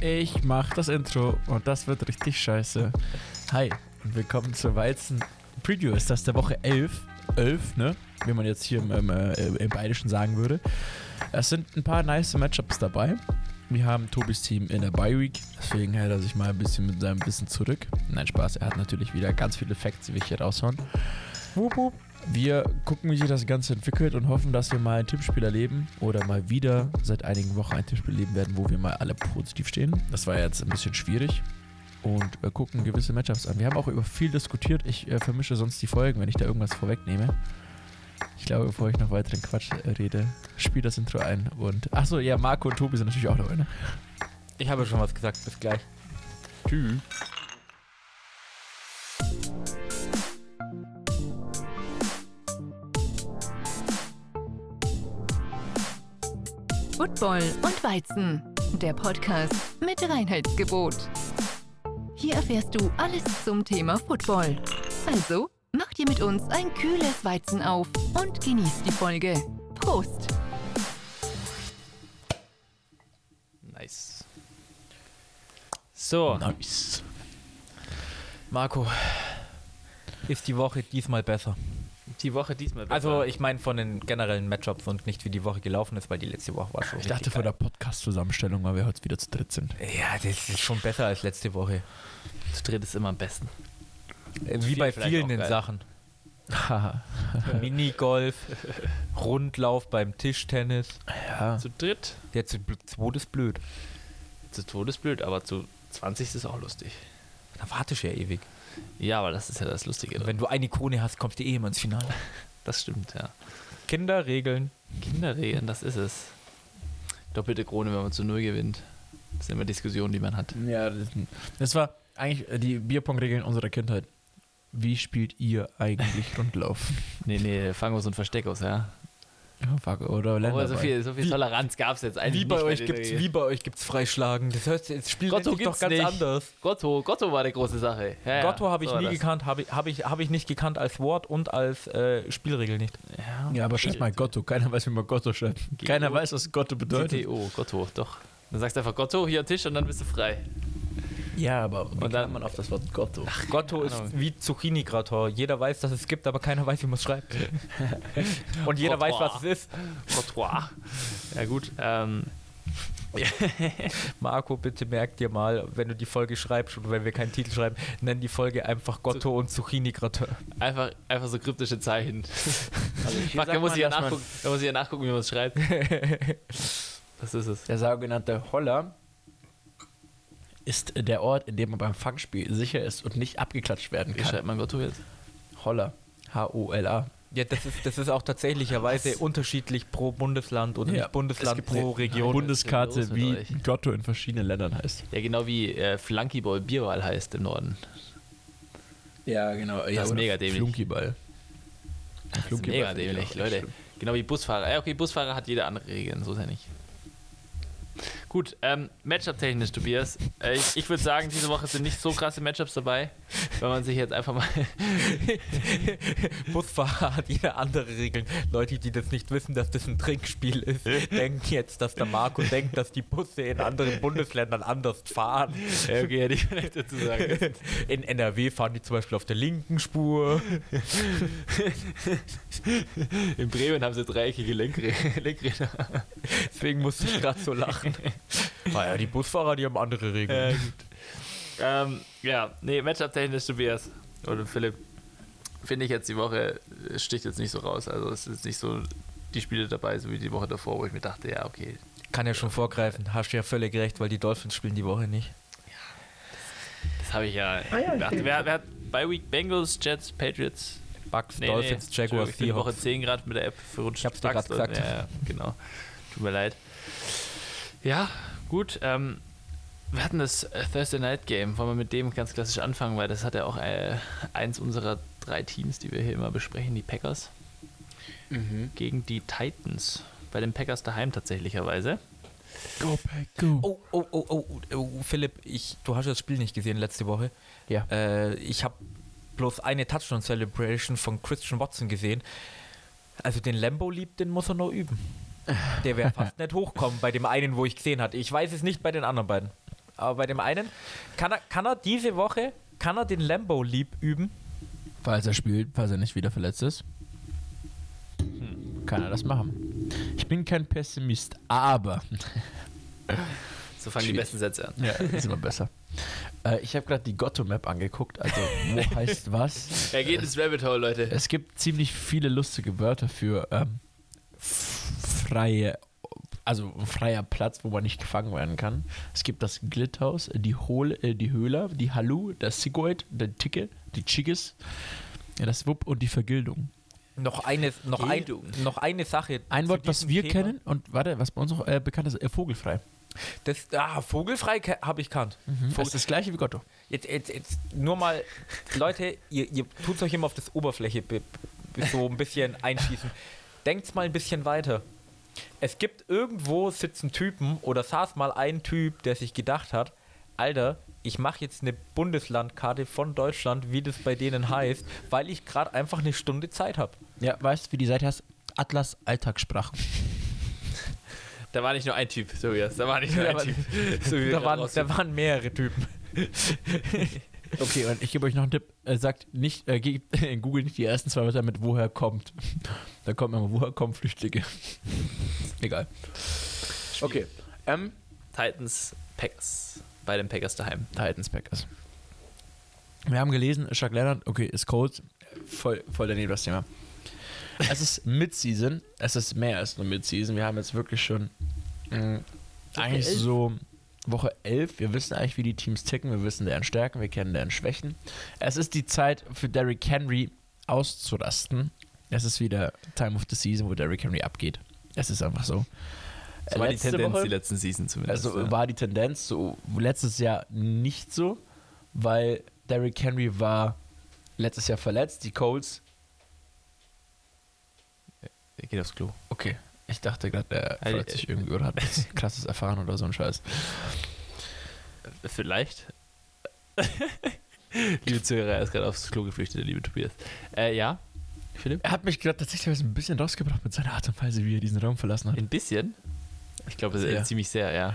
Ich mach das Intro und das wird richtig scheiße. Hi und willkommen zur Weizen Preview. Ist das der Woche 11? 11, ne? Wie man jetzt hier im, im, äh, im Bayerischen sagen würde. Es sind ein paar nice Matchups dabei. Wir haben Tobis Team in der Bye Week, deswegen hält er sich mal ein bisschen mit seinem Wissen zurück. Nein, Spaß, er hat natürlich wieder ganz viele Facts, die wir hier raushauen. Wup, wup. Wir gucken, wie sich das Ganze entwickelt und hoffen, dass wir mal ein Tippspiel erleben oder mal wieder seit einigen Wochen ein Tippspiel erleben werden, wo wir mal alle positiv stehen. Das war jetzt ein bisschen schwierig und äh, gucken gewisse Matchups an. Wir haben auch über viel diskutiert. Ich äh, vermische sonst die Folgen, wenn ich da irgendwas vorwegnehme. Ich glaube, bevor ich noch weiteren Quatsch äh, rede, spiel das Intro ein. Und achso, ja, Marco und Tobi sind natürlich auch dabei, ne? Ich habe schon was gesagt. Bis gleich. Tschüss. Football und Weizen, der Podcast mit Reinheitsgebot. Hier erfährst du alles zum Thema Football. Also, mach dir mit uns ein kühles Weizen auf und genieß die Folge. Prost! Nice. So, Nice. Marco. Ist die Woche diesmal besser? Die Woche diesmal. Also, ich meine von den generellen Matchups und nicht wie die Woche gelaufen ist, weil die letzte Woche war schon. Ich dachte richtig von der geil. Podcast-Zusammenstellung, weil wir heute wieder zu dritt sind. Ja, das ist schon besser als letzte Woche. zu dritt ist immer am besten. Äh, Wie bei vielen geil. Sachen. Minigolf, Rundlauf beim Tischtennis. ja. Zu dritt, Der zu zweit ist blöd. zu Todesblöd, aber zu 20 ist auch lustig. Da wartest du ja ewig. Ja, aber das ist ja das Lustige. dran. Wenn du eine Krone hast, kommst du eh immer ins Finale. Das stimmt, ja. Kinderregeln. Kinderregeln, das ist es. Doppelte Krone, wenn man zu Null gewinnt. Das sind immer Diskussionen, die man hat. Ja, das, das war eigentlich äh, die Bierpong-Regeln unserer Kindheit. Wie spielt ihr eigentlich Rundlauf? Nee, nee, fangen wir so ein Versteck aus, ja. Fuck, oder Aber Länderball. so viel, so viel Toleranz gab es jetzt eigentlich Wie bei, nicht euch gibt's, wie bei euch gibt's Freischlagen. Das heißt, das Spiel Gotto nennt sich doch ganz nicht. anders. Gotto, Gotto war die große Sache. Ja, Gotto habe ich so nie das. gekannt, habe ich, hab ich, hab ich nicht gekannt als Wort und als äh, Spielregel nicht. Ja, Ja, aber schreib mal Gotto. Keiner weiß, wie man Gotto schreibt. Keiner weiß, was Gotto bedeutet. GTO, Gotto, doch. Dann sagst du einfach Gotto, hier Tisch und dann bist du frei. Ja, aber wie Und dann- kommt man auf das Wort Gotto? Gotto ist Ahnung. wie Zucchini-Gratin. Jeder weiß, dass es gibt, aber keiner weiß, wie man es schreibt. und jeder weiß, was es ist. Trottoir. Ja, gut. Ähm, Marco, bitte merk dir mal, wenn du die Folge schreibst und wenn wir keinen Titel schreiben, nenn die Folge einfach Gotto und Zucchini-Gratin. einfach, einfach so kryptische Zeichen. Also hier Fuck, da muss, man, ich ja nachgucken, da muss ich ja nachgucken, wie man es schreibt. Das ist es. Der sogenannte Holler ist der Ort, in dem man beim Fangspiel sicher ist und nicht abgeklatscht werden Wie kann. schreibt man Gotto jetzt? Holler. H-O-L-A. Ja, das ist, das ist auch tatsächlicherweise unterschiedlich pro Bundesland oder Ja, nicht Bundesland pro Region. Bundeskarte, wie? Gotto in verschiedenen Ländern heißt. Ja, genau wie äh, Flunkyball Bierball heißt im Norden. Ja, genau. Ja, ist mega dämlich. Flunkyball. Das ist mega dämlich, Leute. Genau wie Busfahrer. Ja, okay, Busfahrer hat jede andere Regeln, so ist ja nicht. Gut, ähm, Matchup-technisch, Tobias. Äh, ich ich würde sagen, diese Woche sind nicht so krasse Matchups dabei, wenn man sich jetzt einfach mal. Busfahrer hat jede andere Regeln. Leute, die das nicht wissen, dass das ein Trinkspiel ist, denken jetzt, dass der Marco denkt, dass die Busse in anderen Bundesländern anders fahren. ja, okay, hätte ich vielleicht dazu sagen. In NRW fahren die zum Beispiel auf der linken Spur. In Bremen haben sie dreieckige Lenkrä- Lenkräder. Deswegen musste ich gerade so lachen. Naja, die Busfahrer, die haben andere Regeln. Ähm, ja, nee, Matchup-technisch, Tobias oder Philipp, finde ich jetzt die Woche, sticht jetzt nicht so raus. Also es ist nicht so die Spiele dabei, so wie die Woche davor, wo ich mir dachte, ja, okay. Kann ja schon vorgreifen. Hast du ja völlig recht, weil die Dolphins spielen die Woche nicht. Das habe ich ja gedacht. Wer, wer hat bei Week Bengals, Jets, Patriots? Bucks, Nee, Dolphins, nee, Jaguars, Ich bin Woche Seahawks. 10 gerade mit der App verrutscht. Ich hab's dir grad gesagt. Ja, ja, genau. Tut mir leid. Ja, gut. Ähm, wir hatten das äh, Thursday Night Game. Wollen wir mit dem ganz klassisch anfangen, weil das hat ja auch äh, eins unserer drei Teams, die wir hier immer besprechen, die Packers gegen die Titans. Bei den Packers daheim tatsächlicherweise. Go, Pack, go. Oh, oh, oh, oh, oh, Philipp, ich, du hast das Spiel nicht gesehen letzte Woche. Ja. Äh, ich habe bloß eine Touchdown-Celebration von Christian Watson gesehen. Also den Lambo liebt, den muss er noch üben. Der wäre fast nicht hochkommen bei dem einen, wo ich gesehen hatte. Ich weiß es nicht bei den anderen beiden. aber bei dem einen, kann er, kann er diese Woche, kann er den Lambo Leap üben? Falls er spielt, falls er nicht wieder verletzt ist, kann er das machen. Ich bin kein Pessimist, aber. So fangen die besten Sätze an. Ja, ist immer besser. Äh, ich habe gerade die Gotto-Map angeguckt, also wo heißt was. Er geht ins Rabbit Hole, Leute. Es gibt ziemlich viele lustige Wörter für ähm, freie, also ein freier Platz, wo man nicht gefangen werden kann. Es gibt das Glithaus, die Hole, äh, die Höhler, die Halu, das Sigoid, der Ticke, die Chiggis, ja, das Wupp und die Vergildung. Noch eine, noch, ein, noch eine Sache. Ein Wort, was wir Thema. kennen und warte, was bei uns auch äh, bekannt ist, äh, vogelfrei. Das, ah, vogelfrei habe ich kannt. Das ist das gleiche wie Gotto. Jetzt, jetzt, jetzt nur mal, Leute, ihr, ihr tut euch immer auf das Oberfläche be, be, so ein bisschen einschießen. Denkt mal ein bisschen weiter. Es gibt irgendwo sitzen Typen oder saß mal ein Typ, der sich gedacht hat, Alter, ich mache jetzt eine Bundeslandkarte von Deutschland, wie das bei denen heißt, weil ich gerade einfach eine Stunde Zeit habe. Ja, weißt du, wie die Seite heißt? Atlas Alltagssprachen. Da war nicht nur ein Typ, Tobias. Da war nicht nur Da ein war- Typ. So wie wir Da waren, da waren mehrere Typen. Okay, und ich gebe euch noch einen Tipp. Er sagt nicht, äh, gebt in Google nicht die ersten zwei Wörter mit woher kommt. Da kommt immer, woher kommen Flüchtlinge. Egal. Okay. Ähm, Titans, Packers. Bei den Packers daheim. Titans Packers. Wir haben gelesen, Chuck Leonard, okay, ist Cold. Voll, voll daneben das Thema. Es ist Mid-Season. Es ist mehr als nur Mid-Season. Wir haben jetzt wirklich schon mh, eigentlich elf. so Woche 11. Wir wissen eigentlich, wie die Teams ticken. Wir wissen deren Stärken, wir kennen deren Schwächen. Es ist die Zeit für Derrick Henry auszurasten. Es ist wieder Time of the Season, wo Derrick Henry abgeht. Es ist einfach so. So war die Letzte Tendenz Woche- die letzten Season zumindest. also ja. war die Tendenz so letztes Jahr nicht so, weil Derrick Henry war letztes Jahr verletzt. Die Colts, Er geht aufs Klo. okay, ich dachte gerade, er Also, verletzt sich irgendwie oder hat was krasses erfahren oder so ein Scheiß. Vielleicht. liebe Zuhörer, er ist gerade aufs Klo geflüchtet, der liebe Tobias. Äh, ja. Philipp? Er hat mich gerade tatsächlich ein bisschen rausgebracht mit seiner Art und Weise, wie er diesen Raum verlassen hat. Ein bisschen. Ich glaube, äh, ziemlich sehr, ja.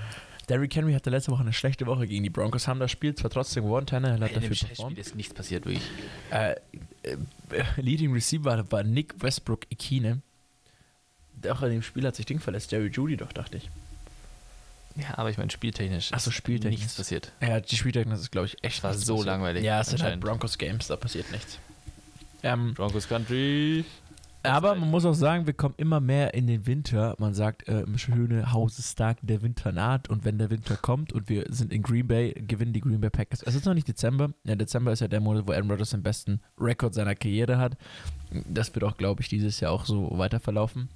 Derrick Henry hatte letzte Woche eine schlechte Woche gegen die Broncos, haben das Spiel zwar trotzdem gewonnen, Tannehill hat dafür performt. ist nichts passiert, wirklich. Äh, äh, Leading Receiver war Nick Westbrook Ikine. Auch in dem Spiel hat sich Ding verletzt, Jerry Judy doch, dachte ich. Ja, aber ich meine, spieltechnisch. Ach so, ist spieltechnisch. Nichts passiert. Ja, die Spieltechnik ist, glaube ich, echt war so passiert. langweilig. Ja, es sind halt. Broncos Games, da passiert nichts. Ähm, Broncos Country. aber man muss auch sagen, wir kommen immer mehr in den Winter. Man sagt, äh, im schöne Haus ist stark, der Winter naht. Und wenn der Winter kommt und wir sind in Green Bay, gewinnen die Green Bay Packers. Es ist noch nicht Dezember. Ja, Dezember ist ja der Monat, wo Aaron Rodgers den besten Rekord seiner Karriere hat. Das wird auch, glaube ich, dieses Jahr auch so weiter verlaufen.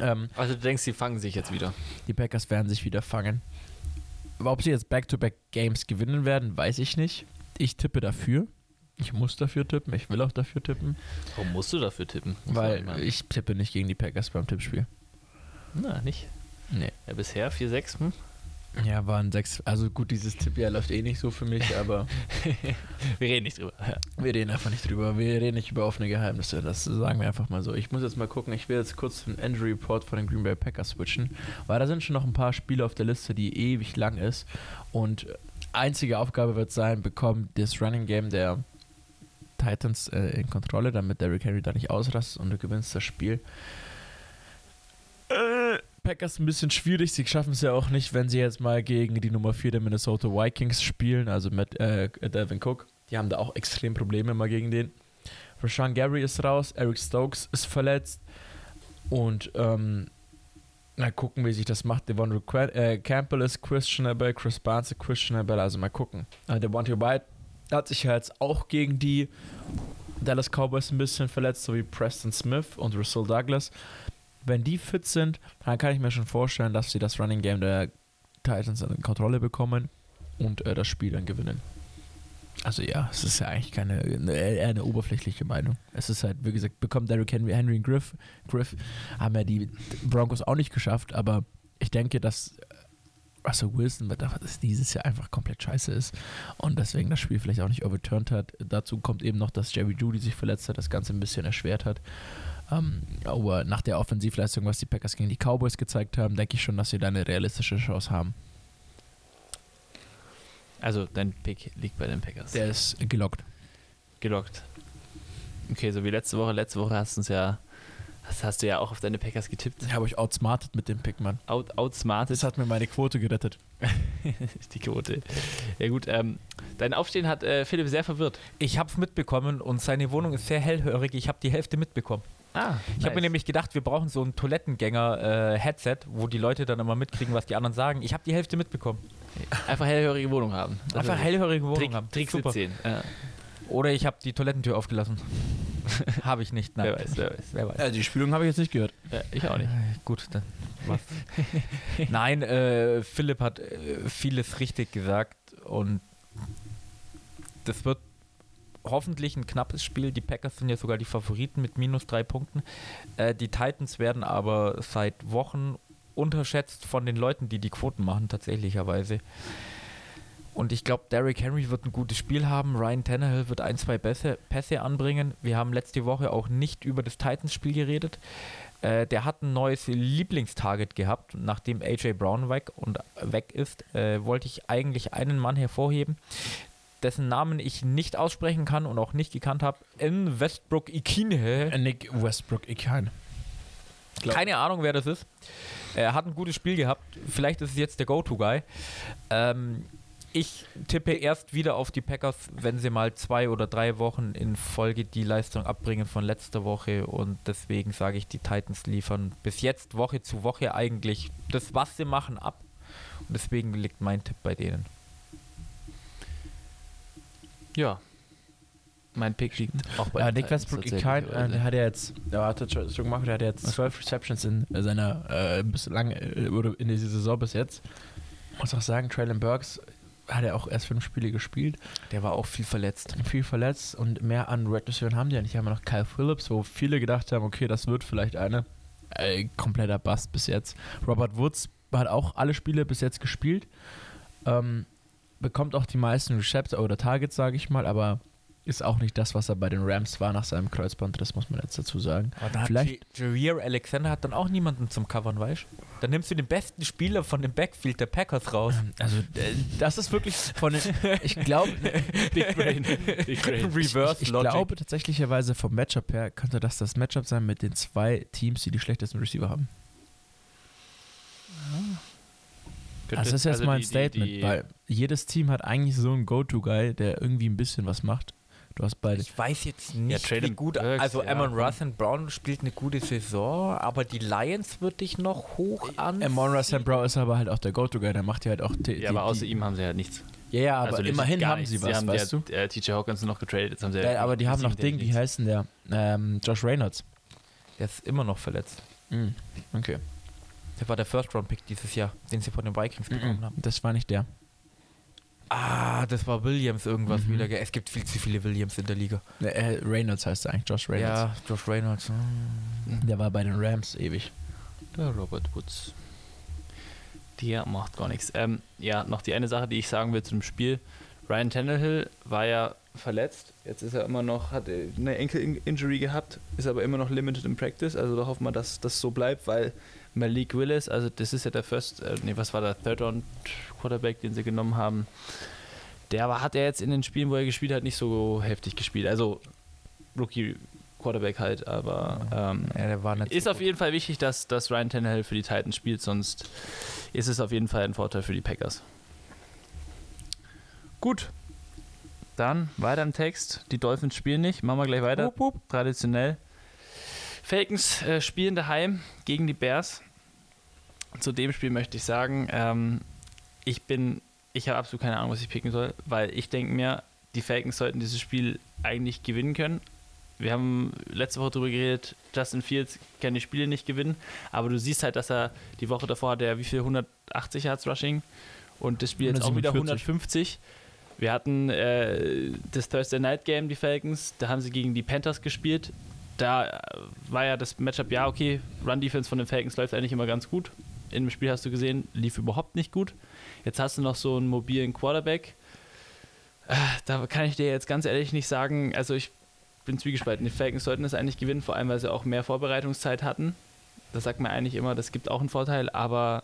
Ähm, Also du denkst, sie fangen sich jetzt wieder. die Packers werden sich wieder fangen. Aber ob sie jetzt Back-to-Back-Games gewinnen werden, weiß ich nicht. Ich tippe dafür. Ich muss dafür tippen. Ich will auch dafür tippen. Warum musst du dafür tippen? Muss Weil ich tippe nicht gegen die Packers beim Tippspiel. Na, nicht. Nee. Ja, bisher 4-6. Hm? Ja, waren sechs. Also gut, dieses Tippjahr läuft eh nicht so für mich, aber Wir reden nicht drüber. Ja. wir reden einfach nicht drüber. Wir reden nicht über offene Geheimnisse. Das sagen wir einfach mal so. Ich muss jetzt mal gucken. Ich will jetzt kurz den Injury Report von den Green Bay Packers switchen, weil da sind schon noch ein paar Spiele auf der Liste, die ewig lang ist. Und einzige Aufgabe wird sein, bekommt das Running Game der Titans äh, in Kontrolle, damit Derrick Henry da nicht ausrastet und du gewinnst das Spiel. Packers ein bisschen schwierig. Sie schaffen es ja auch nicht, wenn sie jetzt mal gegen die Nummer 4 der Minnesota Vikings spielen, also mit äh, Devin Cook. Die haben da auch extrem Probleme mal gegen den. Rashawn Gary ist raus, Eric Stokes ist verletzt und ähm, mal gucken, wie sich das macht. Devon äh, Campbell ist questionable, Chris Barnes ist questionable, also mal gucken. Äh, Devontae White hat sich ja jetzt auch gegen die Dallas Cowboys ein bisschen verletzt, so wie Preston Smith und Russell Douglas. Wenn die fit sind, dann kann ich mir schon vorstellen, dass sie das Running Game der Titans in Kontrolle bekommen und äh, das Spiel dann gewinnen. Also ja, es ist ja eigentlich keine, eine, eher eine oberflächliche Meinung. Es ist halt, wie gesagt, bekommt Derrick Henry, Henry und Griff, Griff, haben ja die Broncos auch nicht geschafft, aber ich denke, dass Russell Wilson dass dieses Jahr einfach komplett scheiße ist und deswegen das Spiel vielleicht auch nicht overturned hat. Dazu kommt eben noch, dass Jerry Judy sich verletzt hat, das Ganze ein bisschen erschwert hat. Ähm, aber nach der Offensivleistung, was die Packers gegen die Cowboys gezeigt haben, denke ich schon, dass sie da eine realistische Chance haben. Also dein Pick liegt bei den Packers. Der ist gelockt. gelockt. Okay, so wie letzte Woche. Letzte Woche hast du uns ja, hast, hast du ja auch auf deine Packers getippt. Ich habe euch outsmartet mit dem Pick, Mann. Out, outsmarted Das hat mir meine Quote gerettet. die Quote. Ja gut, ähm, dein Aufstehen hat äh, Philipp sehr verwirrt. Ich habe es mitbekommen und seine Wohnung ist sehr hellhörig. Ich habe die Hälfte mitbekommen. Ah, Ich habe mir nämlich gedacht, wir brauchen so ein Toilettengänger-Headset, wo die Leute dann immer mitkriegen, was die anderen sagen. Ich habe die Hälfte mitbekommen. einfach hellhörige Wohnung haben. Das Einfach hellhörige Wohnung Trick, haben. Tricks Super. mit 10. Ja, Oder ich habe die Toilettentür aufgelassen. habe ich nicht, nein. wer weiß, wer weiß. Wer weiß. Äh, die Spielung habe ich jetzt nicht gehört. Ja, ich auch nicht. Äh, Gut, dann was. Nein, äh, Philipp hat äh, vieles richtig gesagt und das wird hoffentlich ein knappes Spiel. Die Packers sind ja sogar die Favoriten mit minus drei Punkten. Äh, die Titans werden aber seit Wochen unterschätzt von den Leuten, die die Quoten machen, tatsächlicherweise. Und ich glaube, Derrick Henry wird ein gutes Spiel haben. Ryan Tannehill wird ein, zwei Pässe, Pässe anbringen. Wir haben letzte Woche auch nicht über das Titans-Spiel geredet. Äh, der hat ein neues Lieblingstarget gehabt, nachdem AJ Brown weg und weg ist, äh, wollte ich eigentlich einen Mann hervorheben, dessen Namen ich nicht aussprechen kann und auch nicht gekannt habe. In Westbrook Ikine. Nick Westbrook, kein. Glaub- Keine Ahnung, wer das ist. Er hat ein gutes Spiel gehabt. Vielleicht ist es jetzt der Go-To-Guy. Ähm, ich tippe erst wieder auf die Packers, wenn sie mal zwei oder drei Wochen in Folge die Leistung abbringen von letzter Woche. Und deswegen sage ich, die Titans liefern bis jetzt Woche zu Woche eigentlich das, was sie machen, ab. Und deswegen liegt mein Tipp bei denen. Ja. Mein Pick liegt auch bei Ja, Nick Westbrook, kein, äh, der hat ja jetzt, der hat jetzt schon gemacht, der hat jetzt zwölf Receptions in seiner äh, bislang äh, oder in dieser Saison bis jetzt. Muss auch sagen, Traylon Burks hat ja auch erst fünf Spiele gespielt, Der war auch viel verletzt. viel verletzt und mehr an Red Receiver haben die ja nicht. Haben ja noch Kyle Phillips, wo viele gedacht haben, okay, das wird vielleicht eine. Äh, kompletter Bust bis jetzt. Robert Woods hat auch alle Spiele bis jetzt gespielt. Ähm, bekommt auch die meisten Recepts oder Targets, sage ich mal, aber ist auch nicht das, was er bei den Rams war nach seinem Kreuzband, das muss man jetzt dazu sagen. Vielleicht- Vielleicht. Jareer Alexander hat dann auch niemanden zum Covern, weißt du? Dann nimmst du den besten Spieler von dem Backfield der Packers raus. Also, äh, das ist wirklich von den, ich glaube, Big Brain. Big Brain. Reverse ich, ich Logic. glaube tatsächlicherweise vom Matchup her könnte das das Matchup sein mit den zwei Teams, die die schlechtesten Receiver haben. Das ist jetzt Also mal ein die- die- Statement, die- weil jedes Team hat eigentlich so einen Go-To-Guy, der irgendwie ein bisschen was macht. Du hast beide. Ich weiß jetzt nicht, Traylon wie gut. Burks, also, ja, Amon. Ross und Brown spielt eine gute Saison, aber die Lions würde ich noch hoch an. Amon St. Brown ist aber halt auch der Go-To-Guy, der macht ja halt auch die, Ja, aber außer die, ihm haben sie halt nichts. Ja, ja, aber Also immerhin haben sie was, haben weißt du? der, Äh, TJ Hawkins noch getradet, jetzt haben sie Ja, aber die haben noch Ding, Ding, wie heißt denn der? Ähm, Josh Reynolds. Der ist immer noch verletzt. Mhm. Okay. Der war der First-Round-Pick dieses Jahr, den sie von den Vikings bekommen haben. Das war nicht der. Ah, das war Williams irgendwas Mhm. wieder. Es gibt viel zu viele Williams in der Liga. Äh, Reynolds heißt er eigentlich, Josh Reynolds. Ja, Josh Reynolds. hm. Der war bei den Rams ewig. Der Robert Woods. Der macht gar nichts. Ähm, ja, noch die eine Sache, die ich sagen will zu dem Spiel. Ryan Tannehill war ja verletzt. Jetzt ist er immer noch, hat eine Enkel-Injury gehabt, ist aber immer noch limited in Practice. Also da hoffen wir, dass das so bleibt, weil Malik Willis, also das ist ja der First, äh, nee, was war der Third Round Quarterback, den sie genommen haben. Der war, hat er jetzt in den Spielen, wo er gespielt hat, nicht so heftig gespielt. Also Rookie Quarterback halt, aber ähm, Ja, der war nicht ist so auf gut. jeden Fall wichtig, dass, dass Ryan Tannehill für die Titans spielt, sonst ist es auf jeden Fall ein Vorteil für die Packers. Gut. Dann weiter im Text. Die Dolphins spielen nicht. Machen wir gleich weiter. Wupp, wupp. Traditionell. Falcons äh, spielen daheim gegen die Bears. Zu dem Spiel möchte ich sagen, ähm, ich bin, ich habe absolut keine Ahnung, was ich picken soll, weil ich denke mir, die Falcons sollten dieses Spiel eigentlich gewinnen können. Wir haben letzte Woche darüber geredet, Justin Fields kann die Spiele nicht gewinnen, aber du siehst halt, dass er die Woche davor hatte er wie viel 180 Yards Rushing und das Spiel jetzt auch wieder 147. 150. Wir hatten äh, das Thursday Night Game, die Falcons, da haben sie gegen die Panthers gespielt. Da äh, war ja das Matchup, ja, okay, Run-Defense von den Falcons läuft eigentlich immer ganz gut. In dem Spiel hast du gesehen, lief überhaupt nicht gut. Jetzt hast du noch so einen mobilen Quarterback. Äh, Da kann ich dir jetzt ganz ehrlich nicht sagen, also ich bin zwiegespalten. Die Falcons sollten das eigentlich gewinnen, vor allem weil sie auch mehr Vorbereitungszeit hatten. Das sagt man eigentlich immer, das gibt auch einen Vorteil, aber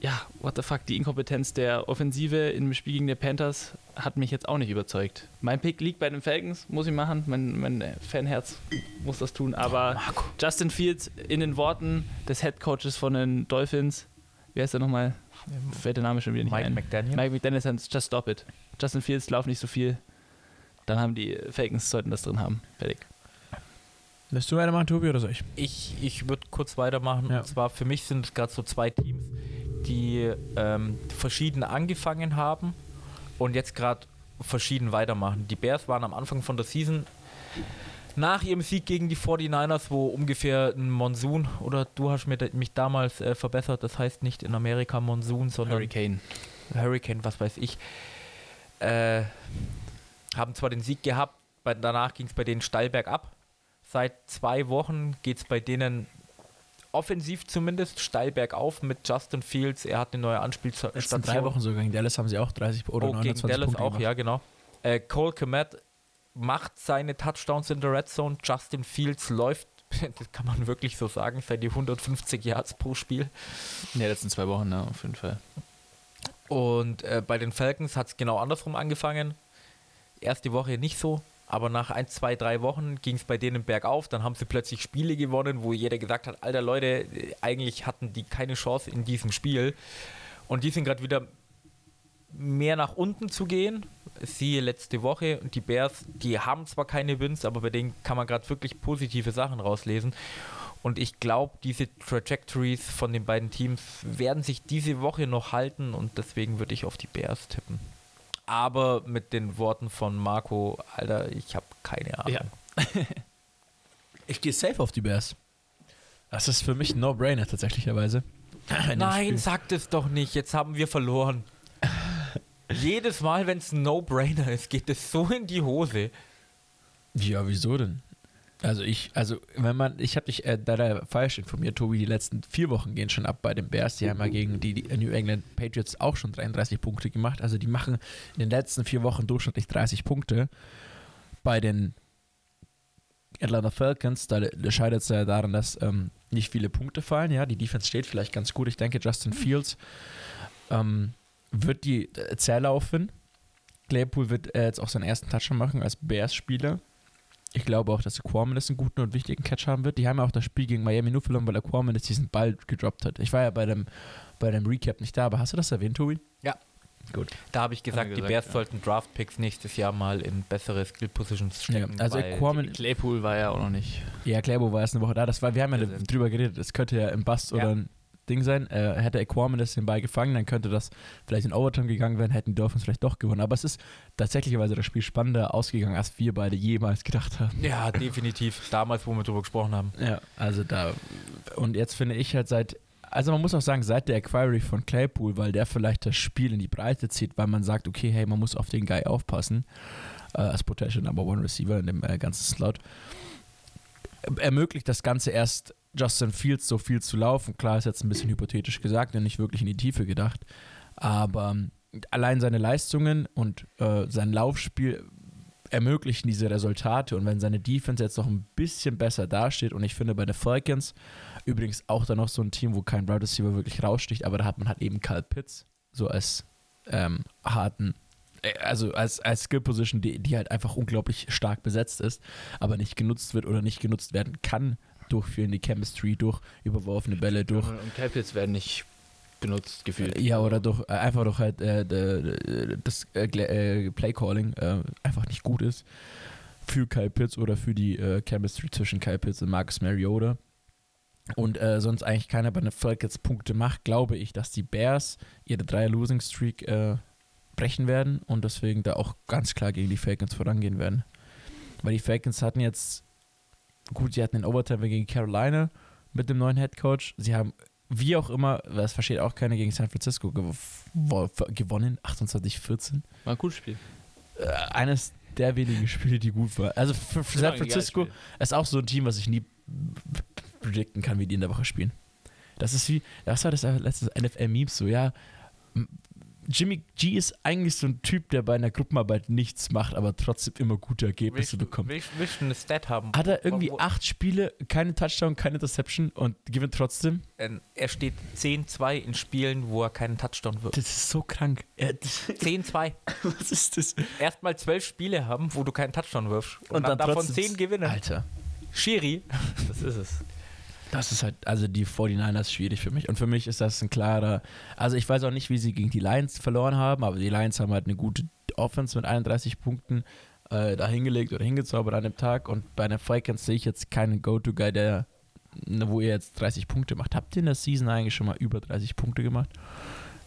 ja, what the fuck, die Inkompetenz der Offensive im Spiel gegen die Panthers hat mich jetzt auch nicht überzeugt. Mein Pick liegt bei den Falcons, muss ich machen. Mein, mein Fanherz muss das tun. Aber Justin Fields in den Worten des Head Coaches von den Dolphins, wie heißt er nochmal? Fällt der Name schon wieder nicht Mike ein. McDaniel. Mike McDaniel sagt, just stop it. Justin Fields lauf nicht so viel. Dann haben die Falcons sollten das drin haben. Fertig. Lässt du weitermachen, Tobi, oder soll ich? Ich, ich würde kurz weitermachen. Ja. Und zwar für mich sind es gerade so zwei Teams, die ähm, verschieden angefangen haben und jetzt gerade verschieden weitermachen. Die Bears waren am Anfang von der Season nach ihrem Sieg gegen die 49ers, wo ungefähr ein Monsun, oder du hast mir, mich damals äh, verbessert, das heißt nicht in Amerika Monsun, sondern Hurricane. Hurricane, was weiß ich, äh, haben zwar den Sieg gehabt, bei, danach ging es bei denen steil bergab. Seit zwei Wochen geht es bei denen offensiv zumindest steil bergauf mit Justin Fields. Er hat eine neue Anspielstation. Drei Wochen sogar gegen Dallas haben sie auch 30 oder oh, 29 gegen Dallas Punkte auch, gemacht. ja genau. Äh, Cole Komet macht seine Touchdowns in der Red Zone. Justin Fields läuft, das kann man wirklich so sagen, seit die 150 Yards pro Spiel. In den letzten zwei Wochen, ja, auf jeden Fall. Und äh, bei den Falcons hat es genau andersrum angefangen. Erste Woche nicht so, aber nach ein, zwei, drei Wochen ging es bei denen bergauf. Dann haben sie plötzlich Spiele gewonnen, wo jeder gesagt hat, alter Leute, eigentlich hatten die keine Chance in diesem Spiel. Und die sind gerade wieder mehr nach unten zu gehen. Siehe letzte Woche. Und die Bears, die haben zwar keine Wins, aber bei denen kann man gerade wirklich positive Sachen rauslesen. Und ich glaube, diese Trajectories von den beiden Teams werden sich diese Woche noch halten und deswegen würde ich auf die Bears tippen. Aber mit den Worten von Marco, Alter, ich habe keine Ahnung. Ja. Ich gehe safe auf die Bears. Das ist für mich ein No-Brainer tatsächlicherweise. Nein, sagt es doch nicht. Jetzt haben wir verloren. Jedes Mal, wenn es ein No-Brainer ist, geht es so in die Hose. Ja, wieso denn? Also ich, also wenn man, ich habe dich äh, leider falsch informiert, Tobi, die letzten vier Wochen gehen schon ab bei den Bears. Die haben ja gegen die, die New England Patriots auch schon 33 Punkte gemacht. Also die machen in den letzten vier Wochen durchschnittlich 30 Punkte. Bei den Atlanta Falcons, da scheitert es ja daran, dass ähm, nicht viele Punkte fallen. Ja, die Defense steht vielleicht ganz gut. Ich denke, Justin Fields ähm, wird die äh, Zähler. Claypool wird äh, jetzt auch seinen ersten Touchdown machen als Bears-Spieler. Ich glaube auch, dass Aquaman das einen guten und wichtigen Catch haben wird. Die haben ja auch das Spiel gegen Miami nur verloren, weil Aquaman jetzt diesen Ball gedroppt hat. Ich war ja bei dem, bei dem Recap nicht da, aber hast du das erwähnt, Tobi? Ja. Gut. Da habe ich gesagt, er die gesagt, Bears ja. sollten Draft-Picks nächstes Jahr mal in bessere Skill-Positions stecken. Ja, also weil Aquaman, Claypool war ja auch noch nicht. ja, Claybo war erst eine Woche da. Das war, wir haben ja drüber geredet, es könnte ja im Bust Ja. oder ein Ding sein. Äh, hätte Aquaman das den Ball gefangen, dann könnte das vielleicht in Overtime gegangen werden, hätten die Dolphins vielleicht doch gewonnen. Aber es ist tatsächlicherweise das Spiel spannender ausgegangen, als wir beide jemals gedacht haben. Ja, definitiv. Damals, wo wir drüber gesprochen haben. Ja, also da. Und jetzt finde ich halt seit. Also man muss auch sagen, seit der Acquiry von Claypool, weil der vielleicht das Spiel in die Breite zieht, weil man sagt, okay, hey, man muss auf den Guy aufpassen, äh, als Potential Number One Receiver in dem äh, ganzen Slot, ermöglicht das Ganze erst Justin Fields so viel zu laufen. Klar ist jetzt ein bisschen hypothetisch gesagt und nicht wirklich in die Tiefe gedacht, aber ähm, allein seine Leistungen und äh, sein Laufspiel ermöglichen diese Resultate und wenn seine Defense jetzt noch ein bisschen besser dasteht und ich finde bei den Falcons übrigens auch da noch so ein Team, wo kein Wide Receiver wirklich raussticht, aber da hat man halt eben Kyle Pitts so als ähm, harten äh, also als, als Skill Position, die, die halt einfach unglaublich stark besetzt ist, aber nicht genutzt wird oder nicht genutzt werden kann durch fehlende Chemistry, durch überworfene Bälle, durch Und Claypools werden nicht benutzt, gefühlt. ja, oder durch, äh, einfach durch halt äh, d- das äh, äh, Playcalling äh, einfach nicht gut ist für Kyle Pitts oder für die äh, Chemistry zwischen Kyle Pitts und Marcus Mariota. Und äh, sonst eigentlich keiner bei den Falcons Punkte macht, glaube ich, dass die Bears ihre Dreier-Losing-Streak äh, brechen werden und deswegen da auch ganz klar gegen die Falcons vorangehen werden. Weil die Falcons hatten jetzt, gut, sie hatten den Overtime gegen Carolina mit dem neuen Head Coach. Sie haben wie auch immer, das versteht auch keiner, gegen San Francisco gew wo- gewonnen, 28-14. War ein cooles Spiel. Äh, eines der wenigen Spiele, die gut waren. Also für, für war San Francisco ist auch so ein Team, was ich nie predikten kann, wie die in der Woche spielen. Das ist wie, das war das letzte NFL-Memes so, ja, Jimmy G ist eigentlich so ein Typ, der bei einer Gruppenarbeit nichts macht, aber trotzdem immer gute Ergebnisse Willst du, bekommt. willst du eine Stat haben? Hat er irgendwie Wo- acht Spiele, keine Touchdown, keine Interception und gewinnt trotzdem? Ähm, Er steht 10-2 in Spielen, wo er keinen Touchdown wirft. Das ist so krank. Er, 10-2. was ist das? Erstmal zwölf Spiele haben, wo du keinen Touchdown wirfst. Und, Und dann, dann davon 10 gewinnen. Alter. Schiri. Das ist es. Das ist halt, also die 49ers schwierig für mich. Und für mich ist das ein klarer, also ich weiß auch nicht, wie sie gegen die Lions verloren haben, aber die Lions haben halt eine gute Offense mit 31 Punkten äh, da hingelegt oder hingezaubert an dem Tag. Und bei den Falcons sehe ich jetzt keinen Go-To-Guy, der, wo ihr jetzt 30 Punkte macht. Habt ihr in der Season eigentlich schon mal über 30 Punkte gemacht?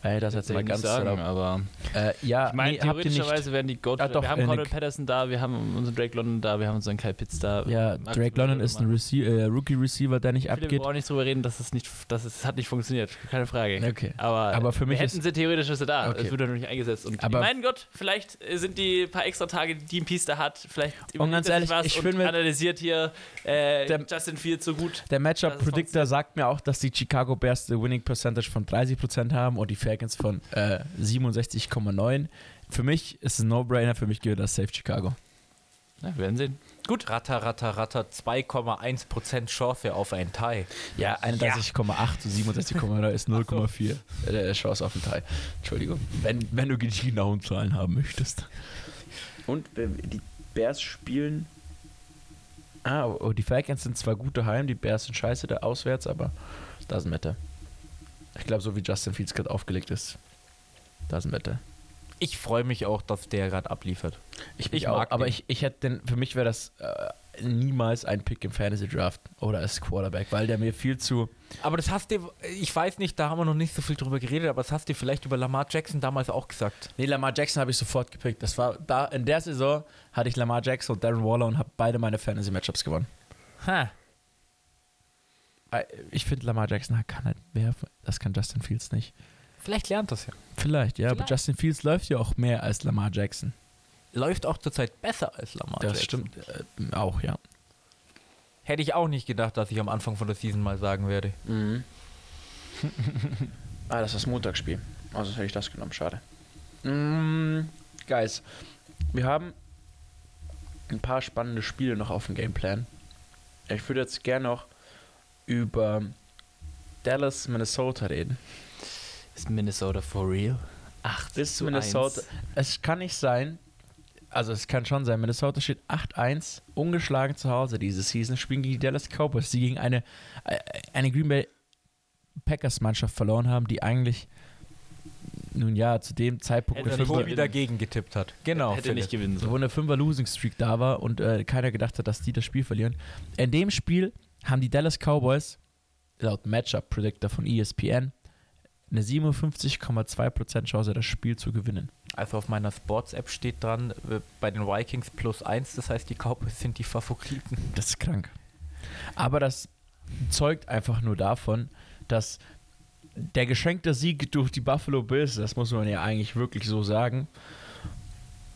Ey, das jetzt mal ganz sagen, salopp. aber Äh, ja, ich meine, nee, theoretischerweise werden die Goat. Ah, doch, wir haben äh, Cordell. Patterson da, wir haben unseren Drake London da, wir haben unseren Kyle Pitts da. Ja, Marcus Drake London ist ein. Rece äh, Rookie-Receiver, der nicht abgeht. auch nicht drüber reden, dass es nicht, dass es hat nicht funktioniert. Keine Frage. Okay. Aber, Aber für mich wir hätten ist- sie theoretisch ist er da. Okay. Es wird noch nicht eingesetzt. Und Aber- mein Gott, vielleicht sind die paar extra Tage, die ein Piece da hat, vielleicht Und ganz ehrlich, was ich und analysiert hier äh, Der- Justin Fields so gut. Der Matchup Predictor sagt mir auch, dass die Chicago Bears eine Winning Percentage von 30% haben und die Falcons von äh, 67,9. Für mich ist es ein No-Brainer, für mich gehört das Safe Chicago. Ja, wir werden sehen. Gut. Ratter, ratter, ratter. 2,1% Chance auf ein Tie. Ja, 31,8 zu 67,9 ist 0,4 äh, Chance auf den Teil. Entschuldigung. Wenn, wenn du die genauen Zahlen haben möchtest. Und äh, die Bears spielen. Ah, oh, die Falcons sind zwar gute Heim, die Bears sind scheiße da auswärts, aber doesn't matter. Ich glaube, so wie Justin Fields gerade aufgelegt ist, doesn't matter. Ich freue mich auch, dass der gerade abliefert. Ich, Ich auch, mag aber den. ich, ich hätte den, für mich wäre das äh, niemals ein Pick im Fantasy Draft oder als Quarterback, weil der mir viel zu. Aber das hast du, ich weiß nicht, da haben wir noch nicht so viel drüber geredet, aber das hast du vielleicht über Lamar Jackson damals auch gesagt. Nee, Lamar Jackson habe ich sofort gepickt. Das war da in der Saison hatte ich Lamar Jackson und Darren Waller und habe beide meine Fantasy Matchups gewonnen. Ha. Äh, Ich finde Lamar Jackson kann halt werfen. Das kann Justin Fields nicht. Vielleicht lernt das ja. Vielleicht, ja, aber Vielleicht. Justin Fields läuft ja auch mehr als Lamar Jackson. Läuft auch zurzeit besser als Lamar das Jackson. stimmt äh, auch, ja. Hätte ich auch nicht gedacht, dass ich am Anfang von der Season mal sagen werde. ah, das ist das Montagsspiel. Also hätte ich das genommen, schade. Mm, guys, wir haben ein paar spannende Spiele noch auf dem Gameplan. Ich würde jetzt gerne noch über Dallas, Minnesota reden. Ist Minnesota for real? 8 Ist zu Minnesota. 1. Es kann nicht sein, also es kann schon sein, Minnesota steht 8-1, ungeschlagen zu Hause diese Season, spielen gegen die Dallas Cowboys, die gegen eine, äh, eine Green Bay Packers Mannschaft verloren haben, die eigentlich, nun ja, zu dem Zeitpunkt Hätte nicht Fünfer, Tobi dagegen getippt hat. Genau. Hätte nicht Philipp. gewinnen wo sollen. eine Fünfer Losing Streak da war und äh, keiner gedacht hat, dass die das Spiel verlieren. In dem Spiel haben die Dallas Cowboys, laut Matchup Predictor von ESPN, eine 57,2% Chance, das Spiel zu gewinnen. Also auf meiner Sports-App steht dran, äh, bei den Vikings plus 1, das heißt, die Cowboys sind die Favoriten. Das ist krank. Aber das zeugt einfach nur davon, dass der geschenkte Sieg durch die Buffalo Bills, das muss man ja eigentlich wirklich so sagen,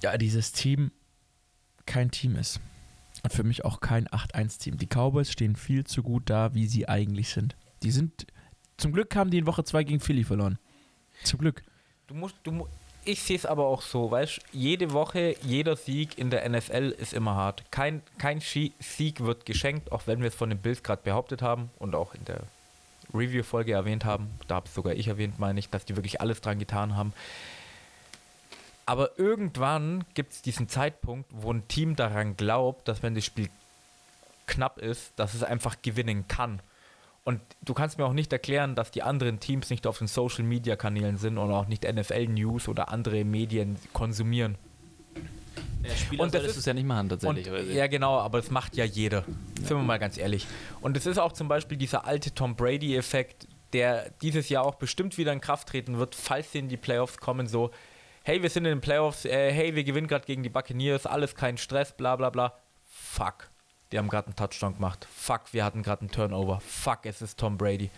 ja, dieses Team kein Team ist. Und für mich auch kein 8-1-Team. Die Cowboys stehen viel zu gut da, wie sie eigentlich sind. Die sind, zum Glück haben die in Woche 2 gegen Philly verloren. Zum Glück. Du musst, du, ich sehe es aber auch so, weißt jede Woche, jeder Sieg in der NFL ist immer hart. Kein, kein Sieg wird geschenkt, auch wenn wir es von den Bills gerade behauptet haben und auch in der Review-Folge erwähnt haben. Da habe sogar ich erwähnt, meine ich, dass die wirklich alles dran getan haben. Aber irgendwann gibt es diesen Zeitpunkt, wo ein Team daran glaubt, dass wenn das Spiel knapp ist, dass es einfach gewinnen kann. Und du kannst mir auch nicht erklären, dass die anderen Teams nicht auf den Social Media Kanälen sind und auch nicht NFL News oder andere Medien konsumieren. Ja, Spieler Und das ist- es ja nicht machen, Und, tatsächlich. weil- ja, genau, aber das macht ja jeder. Sind wir mal ganz ehrlich. Und es ist auch zum Beispiel dieser alte Tom Brady-Effekt, der dieses Jahr auch bestimmt wieder in Kraft treten wird, falls sie in die Playoffs kommen, so, hey, wir sind in den Playoffs, äh, hey, wir gewinnen gerade gegen die Buccaneers, alles kein Stress, bla bla bla. Fuck, die haben gerade einen Touchdown gemacht. Fuck, wir hatten gerade einen Turnover. Fuck, es ist Tom Brady.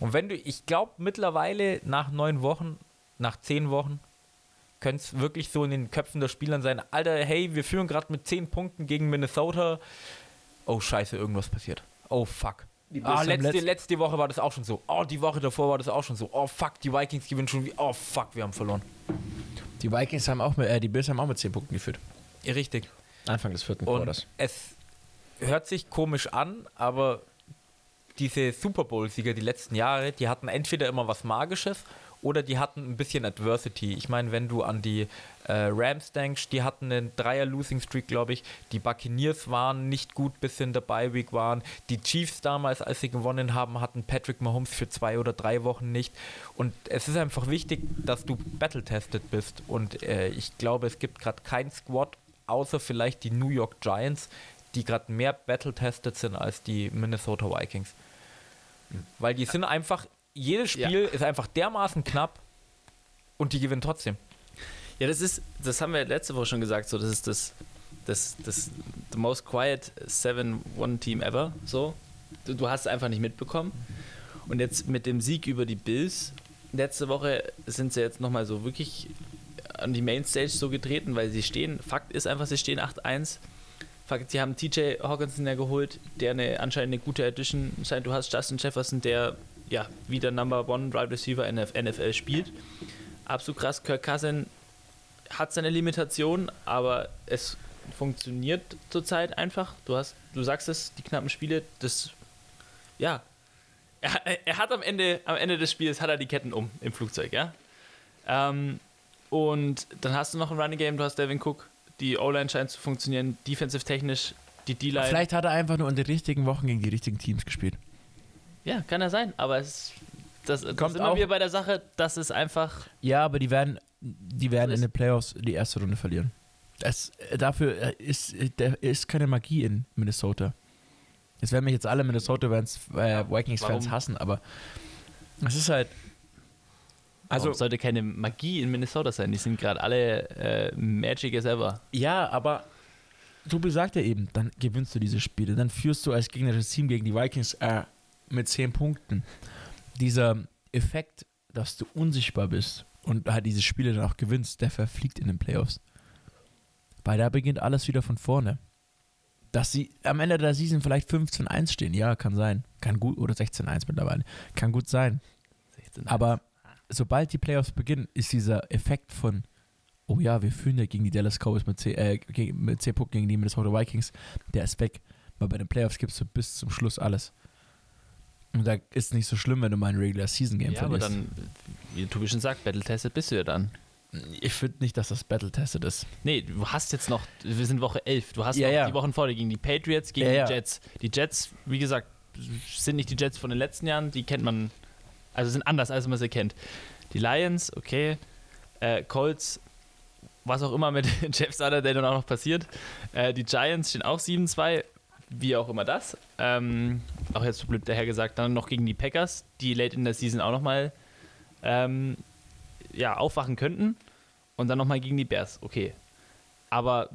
Und wenn du, ich glaube mittlerweile nach neun Wochen, nach zehn Wochen, könnte es wirklich so in den Köpfen der Spielern sein, Alter, hey, wir führen gerade mit 10 Punkten gegen Minnesota. Oh scheiße, irgendwas passiert. Oh fuck. Ah, letzte, letzt- letzte Woche war das auch schon so. Oh, die Woche davor war das auch schon so. Oh, fuck, die Vikings gewinnen schon wie. Oh, fuck, wir haben verloren. Die Vikings haben auch mit, äh, die Bills haben auch mit 10 Punkten geführt. Ja, richtig. Anfang des vierten Quarters. es hört sich komisch an, aber diese Super Bowl-Sieger die letzten Jahre, die hatten entweder immer was Magisches oder die hatten ein bisschen Adversity. Ich meine, wenn du an die äh, Rams denkst, die hatten einen Dreier-Losing-Streak, glaube ich. Die Buccaneers waren nicht gut, bis in der Bye-Week waren. Die Chiefs damals, als sie gewonnen haben, hatten Patrick Mahomes für zwei oder drei Wochen nicht. Und es ist einfach wichtig, dass du battle-tested bist. Und äh, ich glaube, es gibt gerade kein Squad, außer vielleicht die New York Giants, die gerade mehr battle-tested sind als die Minnesota Vikings. Weil die sind einfach, jedes Ja. Spiel ist einfach dermaßen knapp und die gewinnen trotzdem. Ja, das ist, das haben wir letzte Woche schon gesagt, so, das ist das, das, das the most quiet 7-1-Team ever, so. Du, du hast es einfach nicht mitbekommen. Und jetzt mit dem Sieg über die Bills, letzte Woche sind sie jetzt nochmal so wirklich an die Mainstage so getreten, weil sie stehen, Fakt ist einfach, sie stehen 8-1. Fakt, sie haben TJ Hawkinson ja geholt, der eine anscheinend eine gute Addition scheint. Du hast Justin Jefferson, der ja wieder Number One Wide Receiver in der NFL spielt. Absolut krass. Kirk Cousin hat seine Limitationen, aber es funktioniert zurzeit einfach. Du hast, du sagst es, die knappen Spiele, das ja. Er, er hat am Ende, am Ende des Spiels hat er die Ketten um im Flugzeug, ja. Ähm, und dann hast du noch ein Running Game, du hast Devin Cook, die O-Line scheint zu funktionieren, defensive technisch, die D-Line. Vielleicht hat er einfach nur in den richtigen Wochen gegen die richtigen Teams gespielt. Ja, kann er sein, aber es das, das Kommt auch- wieder bei der Sache, dass es einfach Ja, aber die werden, die werden in ist- den Playoffs die erste Runde verlieren. Das, äh, dafür äh, ist, äh, der ist keine Magie in Minnesota. Jetzt werden mich jetzt alle Minnesota-Fans, äh, Vikings-Fans warum? hassen, aber es ist halt. Also Also, sollte keine Magie in Minnesota sein. Die sind gerade alle äh, Magic as ever. ja, aber Tobi sagt ja eben, dann gewinnst du diese Spiele. Dann führst du als gegnerisches Team gegen die Vikings äh, mit 10 Punkten. Dieser Effekt, dass du unsichtbar bist und halt diese Spiele dann auch gewinnst, der verfliegt in den Playoffs. Weil da beginnt alles wieder von vorne. Dass sie am Ende der Season vielleicht 15-1 stehen, ja, kann sein. Kann gut, oder 16-1 mittlerweile. Kann gut sein. 16. Aber sobald die Playoffs beginnen, ist dieser Effekt von, oh ja, wir führen ja gegen die Dallas Cowboys mit 10, äh, gegen, mit 10 Punkten gegen die Minnesota Vikings, der ist weg. Weil bei den Playoffs gibst du bis zum Schluss alles. Und da ist nicht so schlimm, wenn du mal ein Regular Season Game ja, aber verlierst. dann, wie Tobi schon sagt, Battle-Tested bist du ja dann. ich finde nicht, dass das Battle-Tested ist. Nee, du hast jetzt noch, wir sind Woche 11, du hast Ja, noch ja. die Wochen vor dir gegen die Patriots, gegen ja. die Jets. Die Jets, wie gesagt, sind nicht die Jets von den letzten Jahren, die kennt man, also sind anders, als man sie kennt. Die Lions, okay, äh, Colts, was auch immer mit Jeff Saturday dann auch noch passiert. Äh, die Giants stehen auch 7-2, wie auch immer das. Ähm, auch jetzt so blöd daher gesagt, dann noch gegen die Packers, die late in der Season auch nochmal ähm, ja, aufwachen könnten. Und dann nochmal gegen die Bears, okay. Aber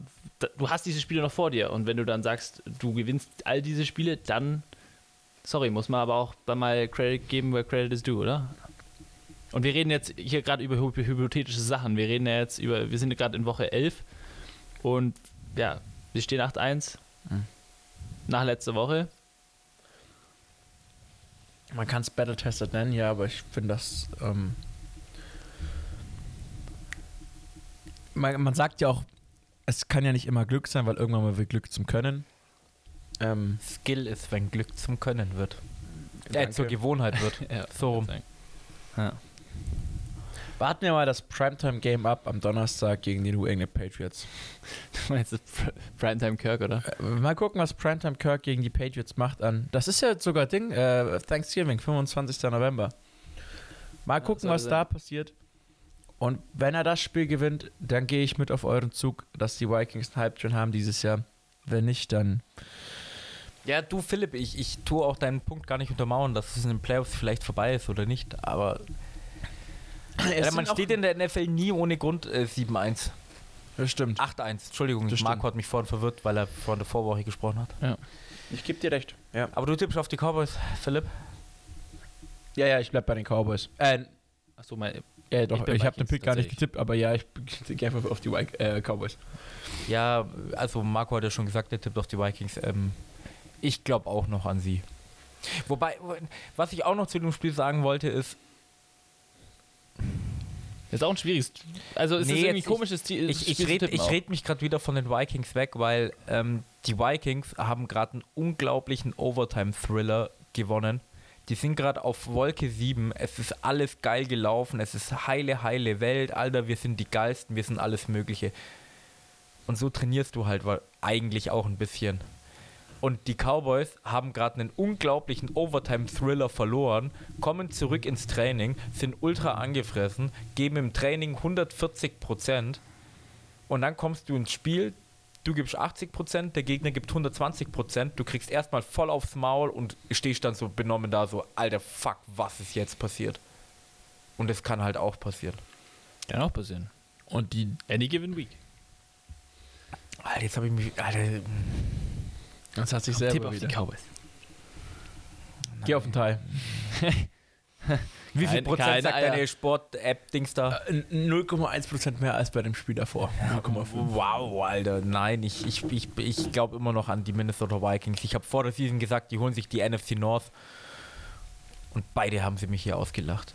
du hast diese Spiele noch vor dir. Und wenn du dann sagst, du gewinnst all diese Spiele, dann, sorry, muss man aber auch dann mal Credit geben, where Credit is due, oder? Und wir reden jetzt hier gerade über hy- hypothetische Sachen. Wir reden ja jetzt über, wir sind gerade in Woche 11 und ja, wir stehen 8-1 Mhm. Nach letzter Woche. Man kann es Battle-Tested nennen, ja, aber ich finde das. Ähm man, man sagt ja auch, es kann ja nicht immer Glück sein, weil irgendwann mal wird Glück zum Können. Ähm, Skill ist, wenn Glück zum Können wird. Äh, zur Gewohnheit wird. Ja, So rum. Ja. Warten wir mal das Primetime-Game ab am Donnerstag gegen die New England Patriots. Du meinst das Pr- Primetime Kirk, oder? Äh, mal gucken, was Primetime Kirk gegen die Patriots macht an. Das ist ja sogar Ding, äh, Thanksgiving, 25. November. Mal gucken, was sein. da passiert. Und wenn er das Spiel gewinnt, dann gehe ich mit auf euren Zug, dass die Vikings einen Hype-Train haben dieses Jahr. Wenn nicht, dann. Ja, du Philipp, ich, ich tue auch deinen Punkt gar nicht untermauern, dass es in den Playoffs vielleicht vorbei ist oder nicht, aber ja, man steht in der NFL nie ohne Grund äh, 7-1. Das stimmt. 8-1, Entschuldigung, Das Marco stimmt. hat mich vorhin verwirrt, weil er vor der Vorwoche gesprochen hat. Ich gebe dir recht. Ja. Aber du tippst auf die Cowboys, Philipp? ja, ja, ich bleib bei den Cowboys. Äh, Achso, mein. ja, doch, Ich ich, habe den Pick gar nicht getippt, aber ja, ich gehe einfach auf die äh, Cowboys. Ja, also Marco hat ja schon gesagt, er tippt auf die Vikings. Ähm, ich glaube auch noch an sie. Wobei, was ich auch noch zu dem Spiel sagen wollte, ist, Ist auch ein schwieriges. Also es Nee, ist irgendwie jetzt- komisches Ziel. ich, ich rede ich red mich gerade wieder von den Vikings weg, weil ähm, die Vikings haben gerade einen unglaublichen Overtime-Thriller gewonnen. Die sind gerade auf Wolke 7. Es ist alles geil gelaufen. Es ist heile, heile Welt. Alter, wir sind die geilsten. Wir sind alles Mögliche. Und so trainierst du halt eigentlich auch ein bisschen. Und die Cowboys haben gerade einen unglaublichen Overtime-Thriller verloren, kommen zurück ins Training, sind ultra angefressen, geben im Training 140 Prozent und dann kommst du ins Spiel, du gibst 80 Prozent, der Gegner gibt 120 Prozent, du kriegst erstmal voll aufs Maul und stehst dann so benommen da, so, alter Fuck, was ist jetzt passiert? Und es kann halt auch passieren. Kann auch passieren. Und die, Any given week. Alter, jetzt habe ich mich. Alter, das hat sich Tipp selber auf die wieder. Cowboys. Geh auf den Teil. wie viel Prozent keine sagt deine Sport-App-Dings da? Äh, 0,1% mehr als bei dem Spiel davor. 0,5. Wow, Alter, nein, ich, ich, ich, ich glaube immer noch an die Minnesota Vikings. Ich habe vor der Season gesagt, die holen sich die NFC North. Und beide haben sie mich hier ausgelacht.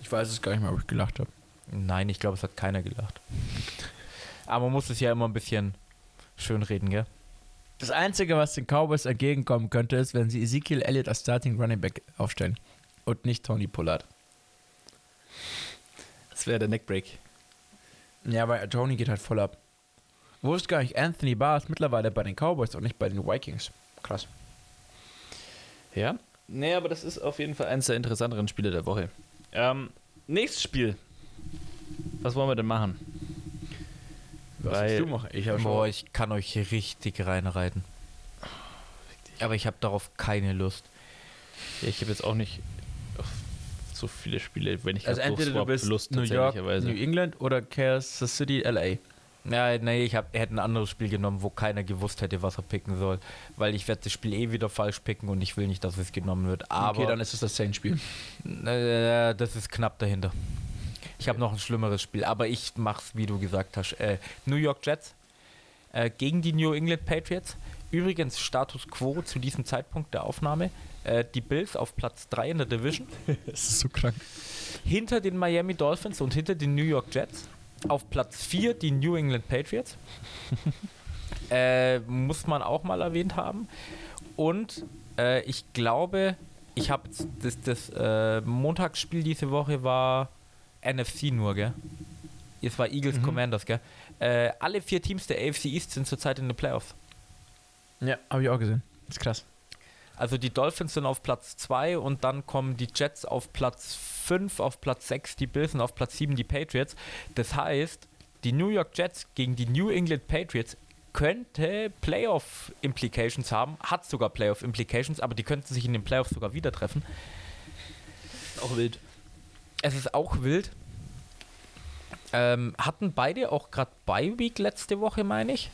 Ich weiß es gar nicht mehr, ob ich gelacht habe. Nein, ich glaube, es hat keiner gelacht. Aber man muss es ja immer ein bisschen schönreden, gell? Das Einzige, was den Cowboys entgegenkommen könnte, ist, wenn sie Ezekiel Elliott als Starting Running Back aufstellen. Und nicht Tony Pollard. Das wäre der Neckbreak. Ja, aber Tony geht halt voll ab. Wusste gar nicht, Anthony Barr ist mittlerweile bei den Cowboys und nicht bei den Vikings. Krass. Ja. Nee, aber das ist auf jeden Fall eines der interessanteren Spiele der Woche. Ähm, nächstes Spiel. Was wollen wir denn machen? Was Weil- willst du machen? Ich habe Boah, ich kann euch hier richtig reinreiten. Aber ich habe darauf keine Lust. Ja, ich habe jetzt auch nicht so viele Spiele, wenn ich Also entweder du bist Lust New York. New England oder Kansas City, LA. Ja, nee, ich hab, hätte ein anderes Spiel genommen, wo keiner gewusst hätte, was er picken soll. Weil ich werde das Spiel eh wieder falsch picken und ich will nicht, dass es genommen wird. Aber okay, dann ist es das Saints-Spiel. äh, das ist knapp dahinter. Ich habe noch ein schlimmeres Spiel, aber ich mach's, wie du gesagt hast. Äh, New York Jets äh, gegen die New England Patriots. Übrigens Status quo zu diesem Zeitpunkt der Aufnahme. Äh, die Bills auf Platz 3 in der Division. Das ist so krank. Hinter den Miami Dolphins und hinter den New York Jets. Auf Platz 4 die New England Patriots. äh, muss man auch mal erwähnt haben. Und äh, ich glaube, ich habe das, das äh, Montagsspiel diese Woche war NFC nur, gell? Es war Eagles Mhm. Commanders, gell? Äh, alle vier Teams der AFC East sind zurzeit in den Playoffs. Ja, habe ich auch gesehen. Das ist krass. Also die Dolphins sind auf Platz 2 und dann kommen die Jets auf Platz 5, auf Platz 6 die Bills und auf Platz 7 die Patriots. Das heißt, die New York Jets gegen die New England Patriots könnte Playoff-Implications haben, hat sogar Playoff-Implications, aber die könnten sich in den Playoffs sogar wieder treffen. Auch wild. Es ist auch wild. Ähm, hatten beide auch gerade Bye-Week letzte Woche, meine ich.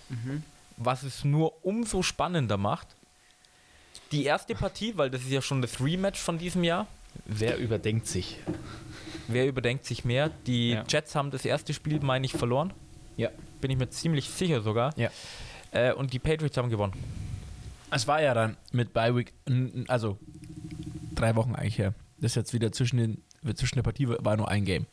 Was es nur umso spannender macht. Die erste Partie, weil das ist ja schon das Rematch von diesem Jahr. Wer überdenkt sich? Wer überdenkt sich mehr? Die Ja. Jets haben das erste Spiel, meine ich, verloren. Ja. Bin ich mir ziemlich sicher sogar. Ja. Äh, und die Patriots haben gewonnen. Es war ja dann mit Bye Week, also drei Wochen eigentlich her. Das ist jetzt wieder zwischen, den, zwischen der Partie war nur ein Game.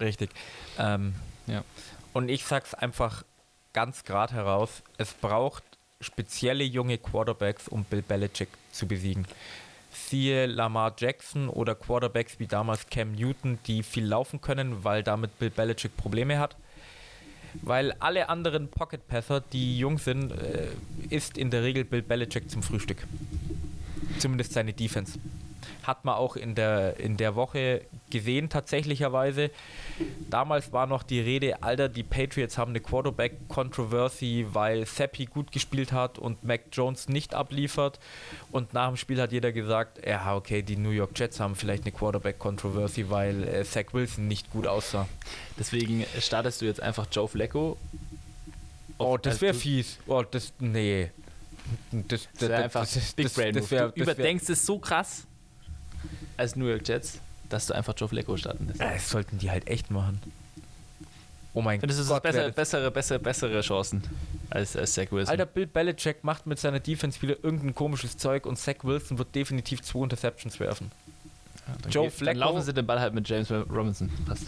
Richtig. Ähm, Ja. Und ich sag's einfach ganz gerade heraus: Es braucht spezielle junge Quarterbacks, um Bill Belichick zu besiegen. Siehe Lamar Jackson oder Quarterbacks wie damals Cam Newton, die viel laufen können, weil damit Bill Belichick Probleme hat. Weil alle anderen Pocket-Passer, die jung sind, äh, ist in der Regel Bill Belichick zum Frühstück. Zumindest seine Defense. Hat man auch in der, in der Woche gesehen, tatsächlicherweise. Damals war noch die Rede, Alter, die Patriots haben eine Quarterback-Controversy, weil Seppi gut gespielt hat und Mac Jones nicht abliefert. Und nach dem Spiel hat jeder gesagt, ja, okay, die New York Jets haben vielleicht eine Quarterback-Controversy, weil äh, Zach Wilson nicht gut aussah. Deswegen startest du jetzt einfach Joe Flacco. Oh, das wäre fies. Oh, das, nee. Das, Das wäre einfach das- Big das- Brain das wär- du das überdenkst es so krass als New York Jets, dass du einfach Joe Flacco starten lässt. Das sollten die halt echt machen. Oh mein Findest das Gott, besser, wär das- bessere, bessere, bessere Chancen? als, als Zach Wilson. Alter, Bill Belichick macht mit seiner Defense wieder irgendein komisches Zeug und Zach Wilson wird definitiv zwei Interceptions werfen. Ja, Joe geht- Flacco- Dann laufen sie den Ball halt mit James Robinson. Passt.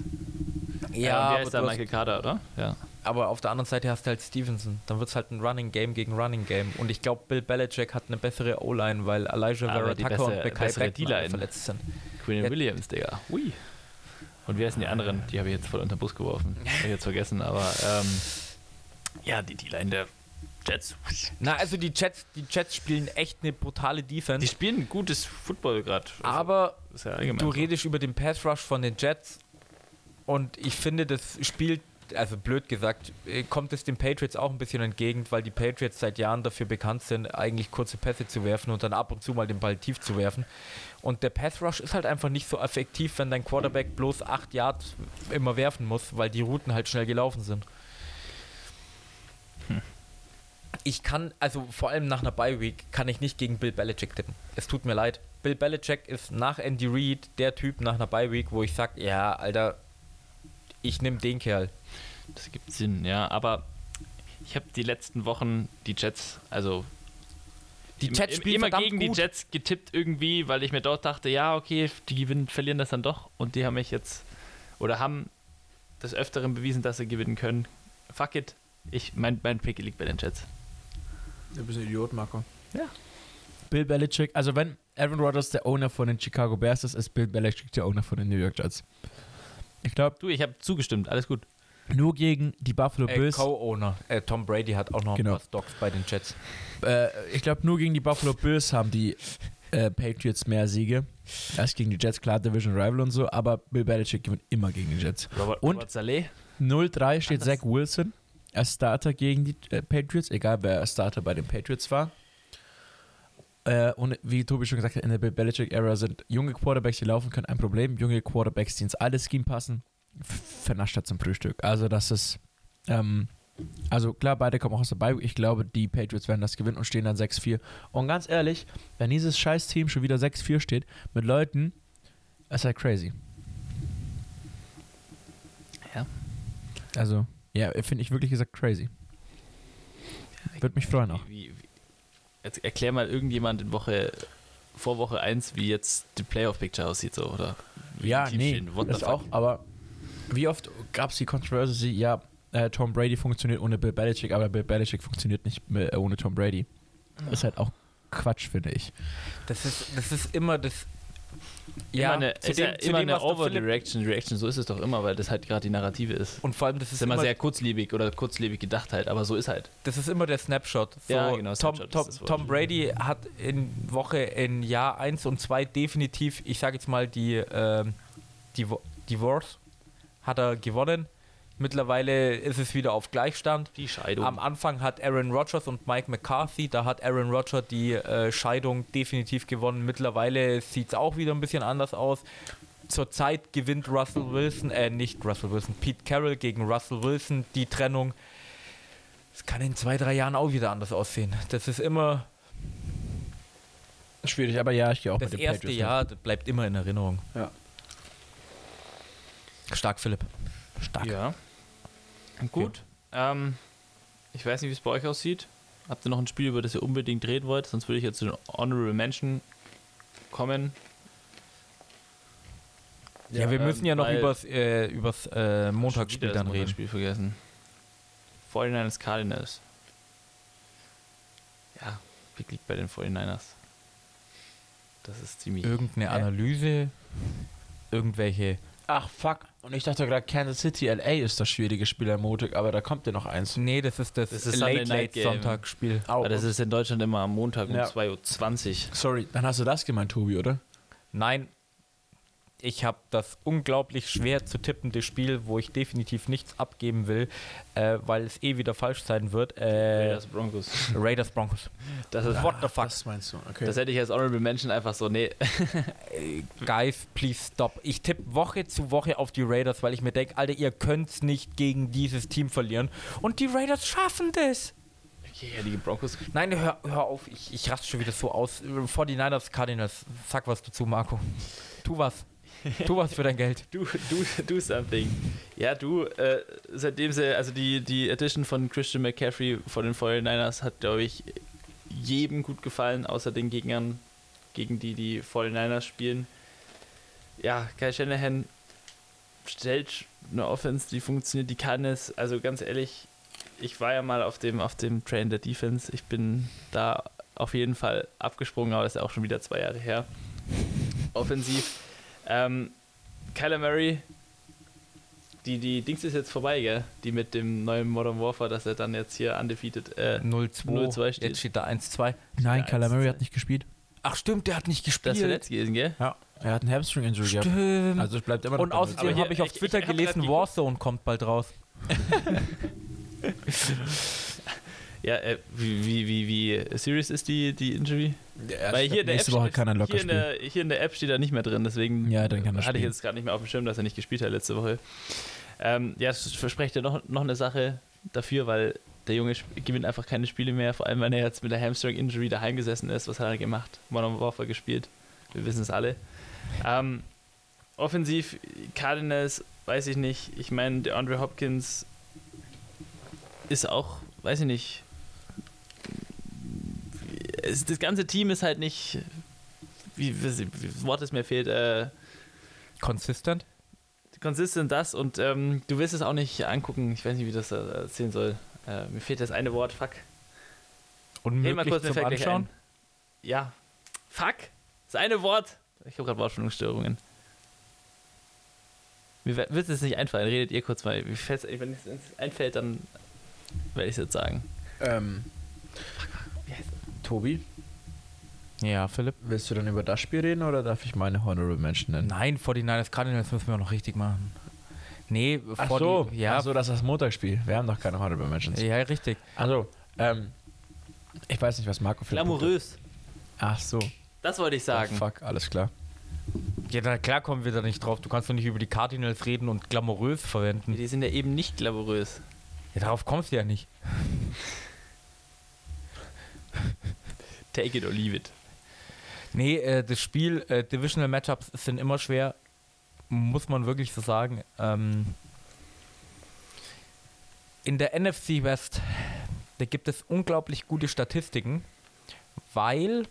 Ja, aber, heißt der du hast, Michael Carter, oder? Ja. Aber auf der anderen Seite hast du halt Stevenson. Dann wird es halt ein Running Game gegen Running Game. Und ich glaube, Bill Belichick hat eine bessere O-Line, weil Elijah Aber Vera die Tucker und Bekai Beckman verletzt sind. Quinn Ja. Williams, Digga. Hui. Und wer sind die anderen? Die habe ich jetzt voll unter den Bus geworfen. Hab ich jetzt vergessen, aber ähm, ja, die D-Line der Jets. Na, also die Jets, die Jets spielen echt eine brutale Die Defense. spielen gutes Football gerade. aber ist ja du so. redest über den Pass Rush von den Jets und ich finde, das spielt, also blöd gesagt, äh, kommt es den Patriots auch ein bisschen entgegen, weil die Patriots seit Jahren dafür bekannt sind, eigentlich kurze Pässe zu werfen und dann ab und zu mal den Ball tief zu werfen. Und der Pass Rush ist halt einfach nicht so effektiv, wenn dein Quarterback bloß 8 Yards immer werfen muss, weil die Routen halt schnell gelaufen sind. Ich kann, also vor allem nach einer Bye Week, kann ich nicht gegen Bill Belichick tippen. Es tut mir leid. Bill Belichick ist nach Andy Reid der Typ nach einer Bye Week, wo ich sage, ja, Alter, ich nehme den Kerl. Das gibt Sinn, ja. Aber ich habe die letzten Wochen die Jets, also Die im- Jets spielen immer gegen gut. die Jets getippt irgendwie, weil ich mir dort dachte, ja, okay, die gewinnen, verlieren das dann doch. Und die haben mich jetzt, oder haben des Öfteren bewiesen, dass sie gewinnen können. Fuck it. Ich, mein, mein Pick liegt bei den Jets. Du bist ein Idiot, Marco. Ja. Bill Belichick, also wenn Aaron Rodgers der Owner von den Chicago Bears ist, ist Bill Belichick der Owner von den New York Jets. Ich glaube, Du, ich habe zugestimmt, alles gut. nur gegen die Buffalo Äh, Bills. Co-Owner. Äh, Tom Brady hat auch noch Genau. paar Stocks bei den Jets. Äh, ich glaube, nur gegen die Buffalo Bills haben die äh, Patriots mehr Siege. Erst gegen die Jets, klar, Division Rival und so, aber Bill Belichick gewinnt immer gegen die Jets. Robert, Und- Robert Saleh. 0-3 steht Anders. Zach Wilson als Starter gegen die äh, Patriots, egal wer Starter bei den Patriots war. Äh, und wie Tobi schon gesagt hat, in der Belichick-Ära sind junge Quarterbacks, die laufen können, ein Problem. Junge Quarterbacks, die ins alte Scheme passen, vernascht er zum Frühstück. Also das ist, ähm, also klar, beide kommen auch aus der Bye. Ich glaube, die Patriots werden das gewinnen und stehen dann 6-4. Und ganz ehrlich, wenn dieses scheiß Team schon wieder 6-4 steht, mit Leuten, ist halt crazy. Ja. Also, ja, finde ich wirklich gesagt crazy. Würde mich freuen auch. Wie, wie, erklär mal irgendjemand in Woche, vor Woche 1, wie jetzt die Playoff-Picture aussieht, so, oder? wie Ja, nee, stehen. What das auch, aber wie oft gab es die Controversy, ja, äh, Tom Brady funktioniert ohne Bill Belichick, aber Bill Belichick funktioniert nicht mehr, äh, ohne Tom Brady. Ist halt auch Quatsch, finde ich. Das ist, das ist immer das. Ja, immer eine, zu ist ja dem- immer dem, eine Overreaction, Reaction, so ist es doch immer, weil das halt gerade die Narrative ist. Und vor allem, das ist, ist immer immer, sehr kurzlebig oder kurzlebig gedacht halt, aber so ist halt. das ist immer der Snapshot. So, Ja, genau, Tom, Snapshot Tom, Wort. Tom Brady hat in Woche in Jahr 1 und 2 definitiv, ich sage jetzt mal, die ähm, Divo Divorce hat er gewonnen. Mittlerweile ist es wieder auf Gleichstand. Die Scheidung. Am Anfang hat Aaron Rodgers und Mike McCarthy, da hat Aaron Rodgers die äh, Scheidung definitiv gewonnen. Mittlerweile sieht es auch wieder ein bisschen anders aus. Zurzeit gewinnt Russell Wilson, äh, nicht Russell Wilson, Pete Carroll gegen Russell Wilson die Trennung. Es kann in zwei, drei Jahren auch wieder anders aussehen. Das ist immer Schwierig, aber ja, ich gehe auch das mit den erste Patriots. Jahr, das bleibt immer in Erinnerung. Ja. Stark, Philipp. Stark. Ja. Gut. Ähm, ich weiß nicht, wie es bei euch aussieht. Habt ihr noch ein Spiel, über das ihr unbedingt reden wollt? Sonst würde ich jetzt zu den Honorable Mention kommen. Ja, wir ähm, müssen ja noch übers, äh, übers äh, Montagsspiel dann das reden. Spiel vergessen. 49ers Cardinals. Ja, liegt bei den 49ers. Das ist ziemlich. Irgendeine Hä? Analyse, irgendwelche Ach, fuck. Und ich dachte gerade, Kansas City LA ist das schwierige Spiel am Montag, aber da kommt ja noch eins. Nee, das ist das, Das ist Late Sunday Night Late Game. Sonntagsspiel. Aber das ist in Deutschland immer am Montag um Ja. 2.20 Uhr. Sorry, dann hast du das gemeint, Tobi, oder? Nein, ich habe das unglaublich schwer zu tippende Spiel, wo ich definitiv nichts abgeben will, äh, weil es eh wieder falsch sein wird. Äh, Raiders Broncos. Raiders Broncos. Das ist What the fuck? Das meinst du, okay. Das hätte ich als Honorable Mention einfach so, nee. Guys, please stop. Ich tippe Woche zu Woche auf die Raiders, weil ich mir denke, Alter, ihr könnt's nicht gegen dieses Team verlieren. Und die Raiders schaffen das. Okay, ja, die Broncos. Nein, hör, hör auf, ich, ich raste schon wieder so aus. 49ers, Cardinals, sag was dazu, Marco. Tu was. Tu was für dein Geld. Do, do, do something. Ja, du, äh, seitdem sie, also die, die Edition von Christian McCaffrey von den 49ers hat, glaube ich, jedem gut gefallen, außer den Gegnern, gegen die die 49ers spielen. Ja, Kyle Shanahan stellt eine Offense, die funktioniert, die kann es. Also ganz ehrlich, ich war ja mal auf dem, auf dem Train der Defense. Ich bin da auf jeden Fall abgesprungen, aber das ist auch schon wieder zwei Jahre her. Offensiv. Ähm, Kyler Murray, die, die Dings ist jetzt vorbei, gell? Die mit dem neuen Modern Warfare, dass er dann jetzt hier undefeated. Äh, 0-2. 0-2 steht. Jetzt steht da 1-2. Nein, zwei. hat nicht gespielt. Ach stimmt, der hat nicht das ist gespielt. verletzt gewesen, gell? Ja, er hat einen Hamstring-Injury gehabt. Stimmt. Also es bleibt immer noch und außerdem habe ich auf ich- ich Twitter hab grad gelesen. Warzone kommt bald raus. Ja, äh, wie, wie, wie, wie serious ist die, die Injury? Ja, Weil hier in, der App nächste Woche steht, kann er locker hier, in spielen. der, hier in der App steht er nicht mehr drin, deswegen Ja, dann kann er hatte ich spielen. jetzt gerade nicht mehr auf dem Schirm, dass er nicht gespielt hat letzte Woche. Ähm, ja, es verspricht ja noch, noch eine Sache dafür, weil der Junge gewinnt einfach keine Spiele mehr, vor allem wenn er jetzt mit der Hamstring-Injury daheim gesessen ist. Was hat er gemacht? Modern Warfare gespielt. Wir wissen es alle. Ähm, offensiv, Cardinals, weiß ich nicht. Ich meine, der Andre Hopkins ist auch, weiß ich nicht. Es, das ganze Team ist halt nicht. Wie, wie, wie das Wort, das mir fehlt, äh, Consistent. consistent das und ähm, du willst es auch nicht angucken. Ich weiß nicht, wie das äh, erzählen soll. Äh, mir fehlt das eine Wort, fuck. Unmöglich mal kurz, mir zum Anschauen. Ja. Fuck. Das eine Wort. Ich habe gerade Wortfindungsstörungen. Mir wird es nicht einfallen. Redet ihr kurz mal. Wenn es uns einfällt, dann werde ich es jetzt sagen. Ähm, Tobi, Ja, Philipp. willst du dann über das Spiel reden oder darf ich meine Honorable Mention nennen? Nein, 49ers Cardinals müssen wir auch noch richtig machen. Nee, Ach vor so, die, ja, Ach so, das ist das Montagsspiel. Wir haben doch keine Honorable Mentions. ja, richtig. Also, ähm, ich weiß nicht, was Marco für Glamourös. Ach so. Das wollte ich sagen. Oh, fuck, alles klar. Ja, na klar kommen wir da nicht drauf. Du kannst doch nicht über die Cardinals reden und glamourös verwenden. Die sind ja eben nicht glamourös. Ja, darauf kommst du ja nicht. Take it or leave it. Nee, äh, das Spiel, äh, Divisional Matchups sind immer schwer, muss man wirklich so sagen. Ähm, in der NFC West, da gibt es unglaublich gute Statistiken, weil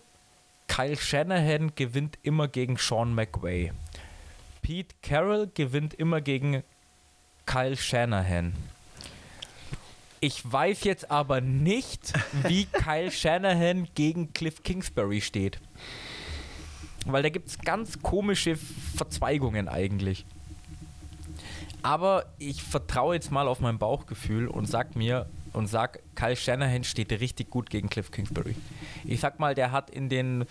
Kyle Shanahan gewinnt immer gegen Sean McVay. Pete Carroll gewinnt immer gegen Kyle Shanahan. Ich weiß jetzt aber nicht, wie Kyle Shanahan gegen Cliff Kingsbury steht. Weil da gibt es ganz komische Verzweigungen eigentlich. Aber ich vertraue jetzt mal auf mein Bauchgefühl und sag mir und sag, Kyle Shanahan steht richtig gut gegen Cliff Kingsbury. Ich sag mal, der hat in den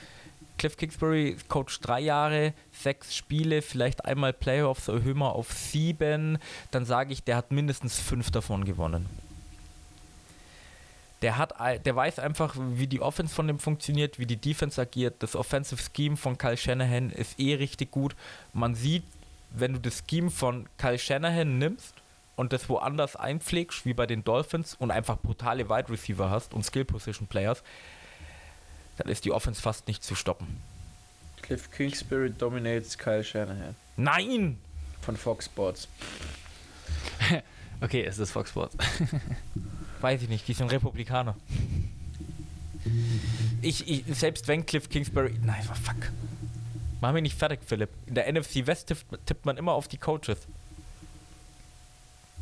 Cliff Kingsbury Coach drei Jahre, sechs Spiele, vielleicht einmal Playoffs, erhöhen wir auf sieben, dann sage ich, der hat mindestens fünf davon gewonnen. Der, hat, der weiß einfach, wie die Offense von dem funktioniert, wie die Defense agiert. Das Offensive Scheme von Kyle Shanahan ist eh richtig gut. Man sieht, wenn du das Scheme von Kyle Shanahan nimmst und das woanders einpflegst, wie bei den Dolphins, und einfach brutale Wide Receiver hast und Skill Position Players, dann ist die Offense fast nicht zu stoppen. Cliff Kingsbury dominates Kyle Shanahan Nein! von Fox Sports. Okay, es ist Fox Sports. Weiß ich nicht, die sind Republikaner. Ich, ich, selbst wenn Cliff Kingsbury. Nein, fuck. Mach mich nicht fertig, Philipp. In der NFC West tippt, tippt man immer auf die Coaches.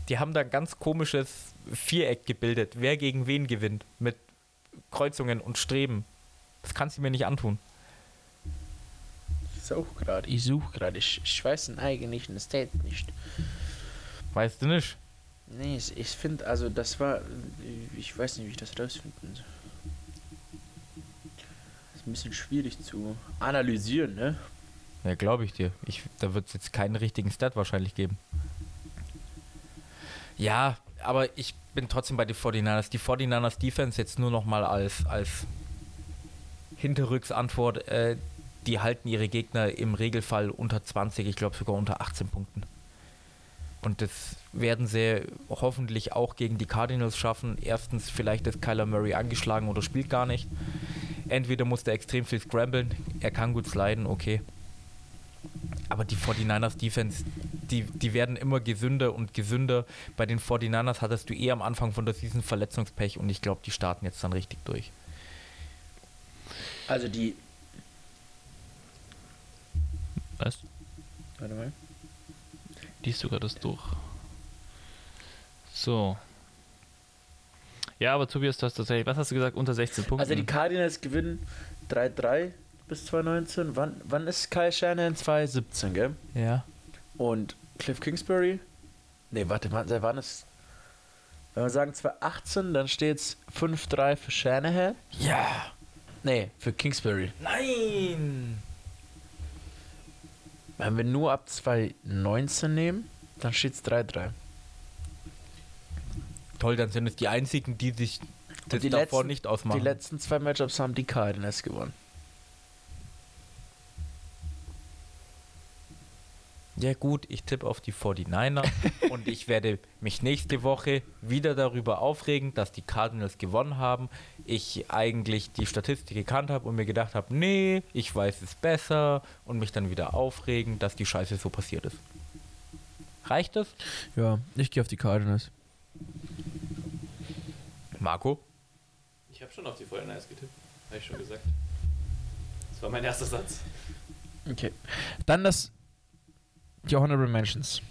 Die haben da ein ganz komisches Viereck gebildet, wer gegen wen gewinnt. Mit Kreuzungen und Streben. Das kannst du mir nicht antun. Ich suche gerade, ich suche gerade. Ich, ich weiß den eigentlichen State nicht. Weißt du nicht? Nee, ich, ich finde, also das war. Ich weiß nicht, wie ich das rausfinden soll. Ist ein bisschen schwierig zu analysieren, ne? Ja, glaube ich dir. Ich, da wird es jetzt keinen richtigen Stat wahrscheinlich geben. Ja, aber ich bin trotzdem bei den 49ers. Die 49ers Defense jetzt nur noch mal als, als Hinterrücksantwort. Äh, die halten ihre Gegner im Regelfall unter 20, ich glaube sogar unter 18 Punkten. Und das werden sie hoffentlich auch gegen die Cardinals schaffen. Erstens, vielleicht ist Kyler Murray angeschlagen oder spielt gar nicht. Entweder muss er extrem viel scramblen, er kann gut sliden, okay. Aber die 49ers Defense, die, die werden immer gesünder und gesünder. Bei den 49ers hattest du eh am Anfang von der Season Verletzungspech und ich glaube, die starten jetzt dann richtig durch. Also die. Was? Warte mal. Liest gerade das durch? So. Ja, aber Tobias, du hast tatsächlich, was hast du gesagt, unter 16 Punkten? Also die Cardinals gewinnen 3-3 bis 2019. Wann, wann ist Kyle Shanahan? 2017, gell? Ja. Und Cliff Kingsbury? Nee, warte, wann, seit wann ist. Wenn wir sagen 2018, dann steht es 5-3 für Shanahan. Ja. Nee, für Kingsbury. Nein. Wenn wir nur ab 2019 nehmen, dann steht es 3-3. Toll, dann sind es die einzigen, die sich das die davor letzten- nicht Die ausmachen. letzten zwei Matchups haben die Cardinals gewonnen. Ja gut, ich tippe auf die 49er und ich werde mich nächste Woche wieder darüber aufregen, dass die Cardinals gewonnen haben. Ich eigentlich die Statistik gekannt habe und mir gedacht habe, nee, ich weiß es besser und mich dann wieder aufregen, dass die Scheiße so passiert ist. Reicht das? Ja, ich gehe auf die Cardinals. Marco? Ich habe schon auf die Feuernice getippt. Habe ich schon gesagt. Das war mein erster Satz. Okay. Dann das. Die Honorable Mentions.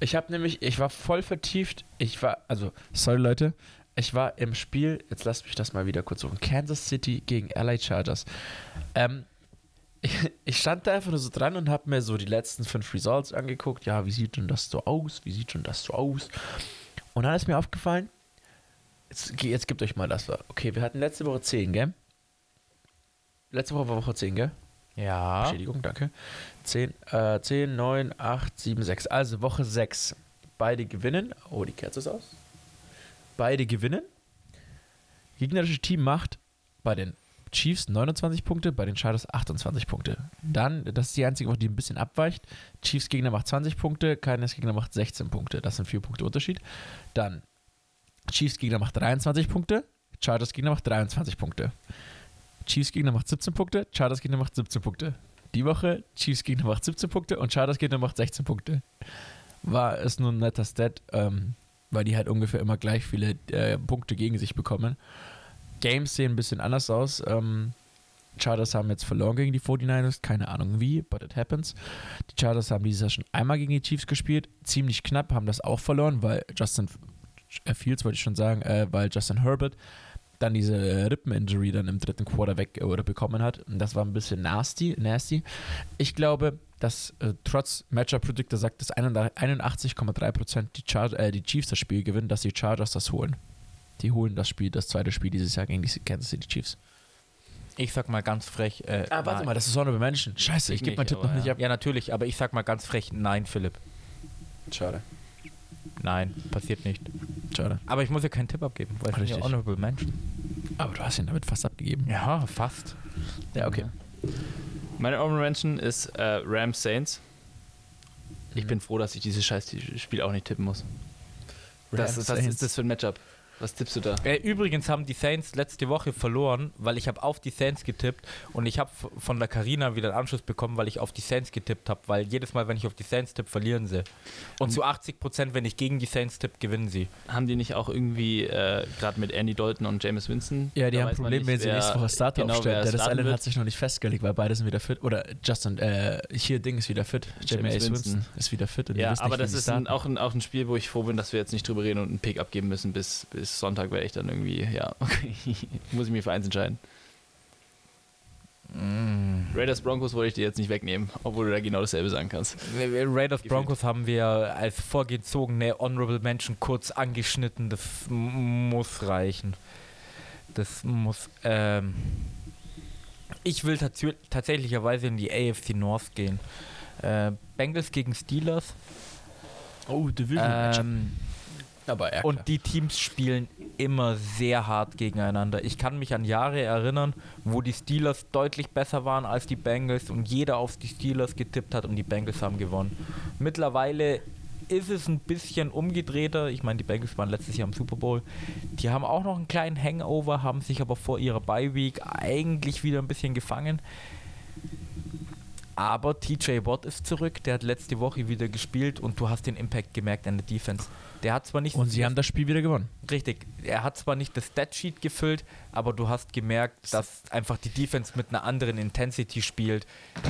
Ich habe nämlich, ich war voll vertieft. Ich war, also, sorry Leute, ich war im Spiel, jetzt lasst mich das mal wieder kurz suchen. Kansas City gegen LA Chargers. Ähm, ich, ich stand da einfach nur so dran und habe mir so die letzten fünf Results angeguckt. Ja, wie sieht denn das so aus? Wie sieht denn das so aus? Und dann ist mir aufgefallen, jetzt, jetzt gebt euch mal das. Okay, wir hatten letzte Woche 10, gell? Letzte Woche war Woche 10, gell? Ja. Bestätigung, danke. 10, äh, 10, 9, 8, 7, 6. Also Woche 6. Beide gewinnen. Oh, die Kerze ist aus. Beide gewinnen. Gegnerische Team macht bei den Chiefs 29 Punkte, bei den Chargers 28 Punkte. Dann, das ist die einzige Woche, die ein bisschen abweicht. Chiefs Gegner macht 20 Punkte, Cardinals Gegner macht 16 Punkte. Das sind 4 Punkte Unterschied. Dann Chiefs Gegner macht 23 Punkte, Chargers Gegner macht 23 Punkte. Chiefs Gegner macht 17 Punkte, Chargers Gegner macht 17 Punkte. Die Woche Chiefs Gegner macht 17 Punkte und Chargers Gegner macht 16 Punkte. War es nur ein netter Stat, ähm, weil die halt ungefähr immer gleich viele äh, Punkte gegen sich bekommen. Games sehen ein bisschen anders aus. Ähm, Chargers haben jetzt verloren gegen die 49ers, keine Ahnung wie, but it happens. Die Chargers haben dieses Jahr schon einmal gegen die Chiefs gespielt, ziemlich knapp, haben das auch verloren, weil Justin äh, Fields, wollte ich schon sagen, äh, weil Justin Herbert dann diese Rippen-Injury dann im dritten Quarter weg äh, oder bekommen hat. Und das war ein bisschen nasty. nasty. Ich glaube, dass äh, trotz Matchup Predictor sagt, dass 81,3% die, Char äh, die Chiefs das Spiel gewinnen, dass die Chargers das holen. Die holen das Spiel, das zweite Spiel dieses Jahr gegen die Kansas City Chiefs. Ich sag mal ganz frech. Äh, Ah, warte nein. mal, das ist Honorable Menschen. Scheiße, ich Ich gebe meinen Tipp noch aber nicht ja. ab. Ja, natürlich, aber ich sag mal ganz frech, nein, Philipp. Schade. Nein, passiert nicht. Schade. Aber ich muss ja keinen Tipp abgeben, weil ich bin ja. Honorable Mention. Aber du hast ihn damit fast abgegeben. Ja, fast. Ja, okay. Meine Honorable Mention ist äh, Rams Saints. Ich Mhm. bin froh, dass ich dieses scheiß Spiel auch nicht tippen muss. Das, Rams was ist das für ein Matchup? Was tippst du da? Äh, übrigens haben die Saints letzte Woche verloren, weil ich habe auf die Saints getippt und ich habe von der Carina wieder einen Anschluss bekommen, weil ich auf die Saints getippt habe, weil jedes Mal, wenn ich auf die Saints tippe, verlieren sie. Und zu 80 Prozent, wenn ich gegen die Saints tippe, gewinnen sie. Haben die nicht auch irgendwie äh, gerade mit Andy Dalton und Jameis Winston? Ja, die Da haben ein weiß man Problem, nicht, wenn sie nächste Woche Starter genau, aufstellen. Der Allen wird. hat sich noch nicht festgelegt, weil beide sind wieder fit. Oder Justin, äh, hier Ding ist wieder fit. James Jameis Winston. Winston. ist wieder fit. Ja, aber nicht, das ist ein, auch, ein, auch ein Spiel, wo ich froh bin, dass wir jetzt nicht drüber reden und einen Pick abgeben müssen. Bis, bis Sonntag werde ich dann irgendwie, ja, okay, muss ich mich für eins entscheiden. Raiders Broncos wollte ich dir jetzt nicht wegnehmen, obwohl du da genau dasselbe sagen kannst. Raiders Gefühlt. Broncos haben wir als vorgezogene Honorable Mention kurz angeschnitten. Das muss reichen. Das muss. Ähm ich will tats tatsächlicherweise in die AFC North gehen. Äh, Bengals gegen Steelers. Oh, Division Ähm, Aber ja, und die Teams spielen immer sehr hart gegeneinander. Ich kann mich an Jahre erinnern, wo die Steelers deutlich besser waren als die Bengals und jeder auf die Steelers getippt hat und die Bengals haben gewonnen. Mittlerweile ist es ein bisschen umgedrehter. Ich meine, die Bengals waren letztes Jahr im Super Bowl. Die haben auch noch einen kleinen Hangover, haben sich aber vor ihrer Bye Week eigentlich wieder ein bisschen gefangen. Aber TJ Watt ist zurück, der hat letzte Woche wieder gespielt und du hast den Impact gemerkt an der Defense. Der hat zwar nicht Und sie haben das Spiel wieder gewonnen. Richtig, er hat zwar nicht das Statsheet gefüllt, aber du hast gemerkt, dass einfach die Defense mit einer anderen Intensity spielt.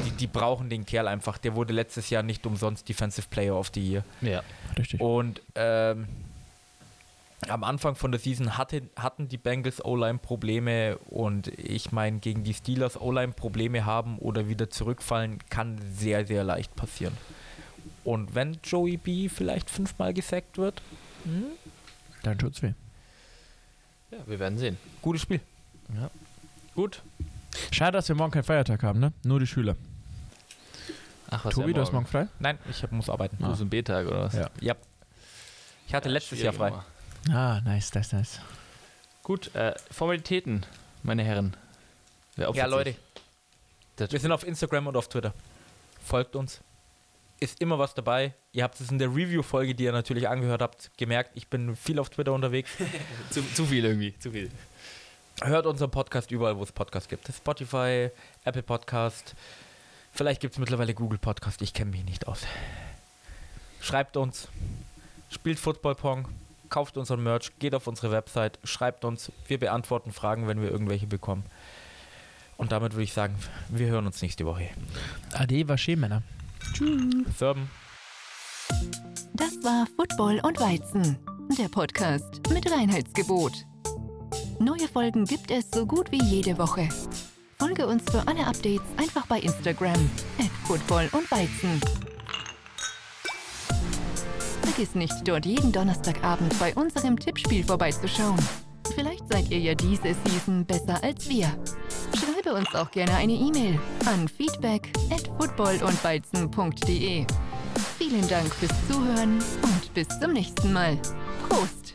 Die, die brauchen den Kerl einfach. Der wurde letztes Jahr nicht umsonst Defensive Player of the Year. Ja. Richtig. Und ähm, am Anfang von der Season hatte, hatten die Bengals O-Line Probleme und ich meine, gegen die Steelers O-Line Probleme haben oder wieder zurückfallen, kann sehr, sehr leicht passieren. Und wenn Joey B vielleicht fünfmal gesackt wird, hm, Dann tut's weh. ja, wir werden sehen. gutes Spiel. Gut. Schade, dass wir morgen keinen Feiertag haben, ne? Nur die Schüler. Ach, was Tobi, ja du hast morgen frei? Nein, ich hab, muss arbeiten. Du bist ein B-Tag oder was? Ja. Ja. Ich hatte letztes Jahr frei. Ah, nice, nice, nice. Gut, äh, Formalitäten, meine Herren. Ja, Leute, sich? Wir sind auf Instagram und auf Twitter. Folgt uns. Ist immer was dabei. Ihr habt es in der Review-Folge, die ihr natürlich angehört habt, gemerkt. Ich bin viel auf Twitter unterwegs. zu, zu viel irgendwie, zu viel. Hört unseren Podcast überall, wo es Podcasts gibt. Spotify, Apple Podcast. Vielleicht gibt es mittlerweile Google Podcast. Ich kenne mich nicht aus. Schreibt uns. Spielt Football Pong. Kauft unseren Merch. Geht auf unsere Website. Schreibt uns. Wir beantworten Fragen, wenn wir irgendwelche bekommen. Und damit würde ich sagen, wir hören uns nächste Woche. Ade, war schön, Männer. Serben. Das war Football und Weizen, der Podcast mit Reinheitsgebot. Neue Folgen gibt es so gut wie jede Woche. Folge uns für alle Updates einfach bei Instagram at Football und Weizen. Vergiss nicht, dort jeden Donnerstagabend bei unserem Tippspiel vorbeizuschauen. Vielleicht seid ihr ja diese Season besser als wir. Schreibe uns auch gerne eine E-Mail an feedback at footballundweizen.de. Vielen Dank fürs Zuhören und bis zum nächsten Mal. Prost!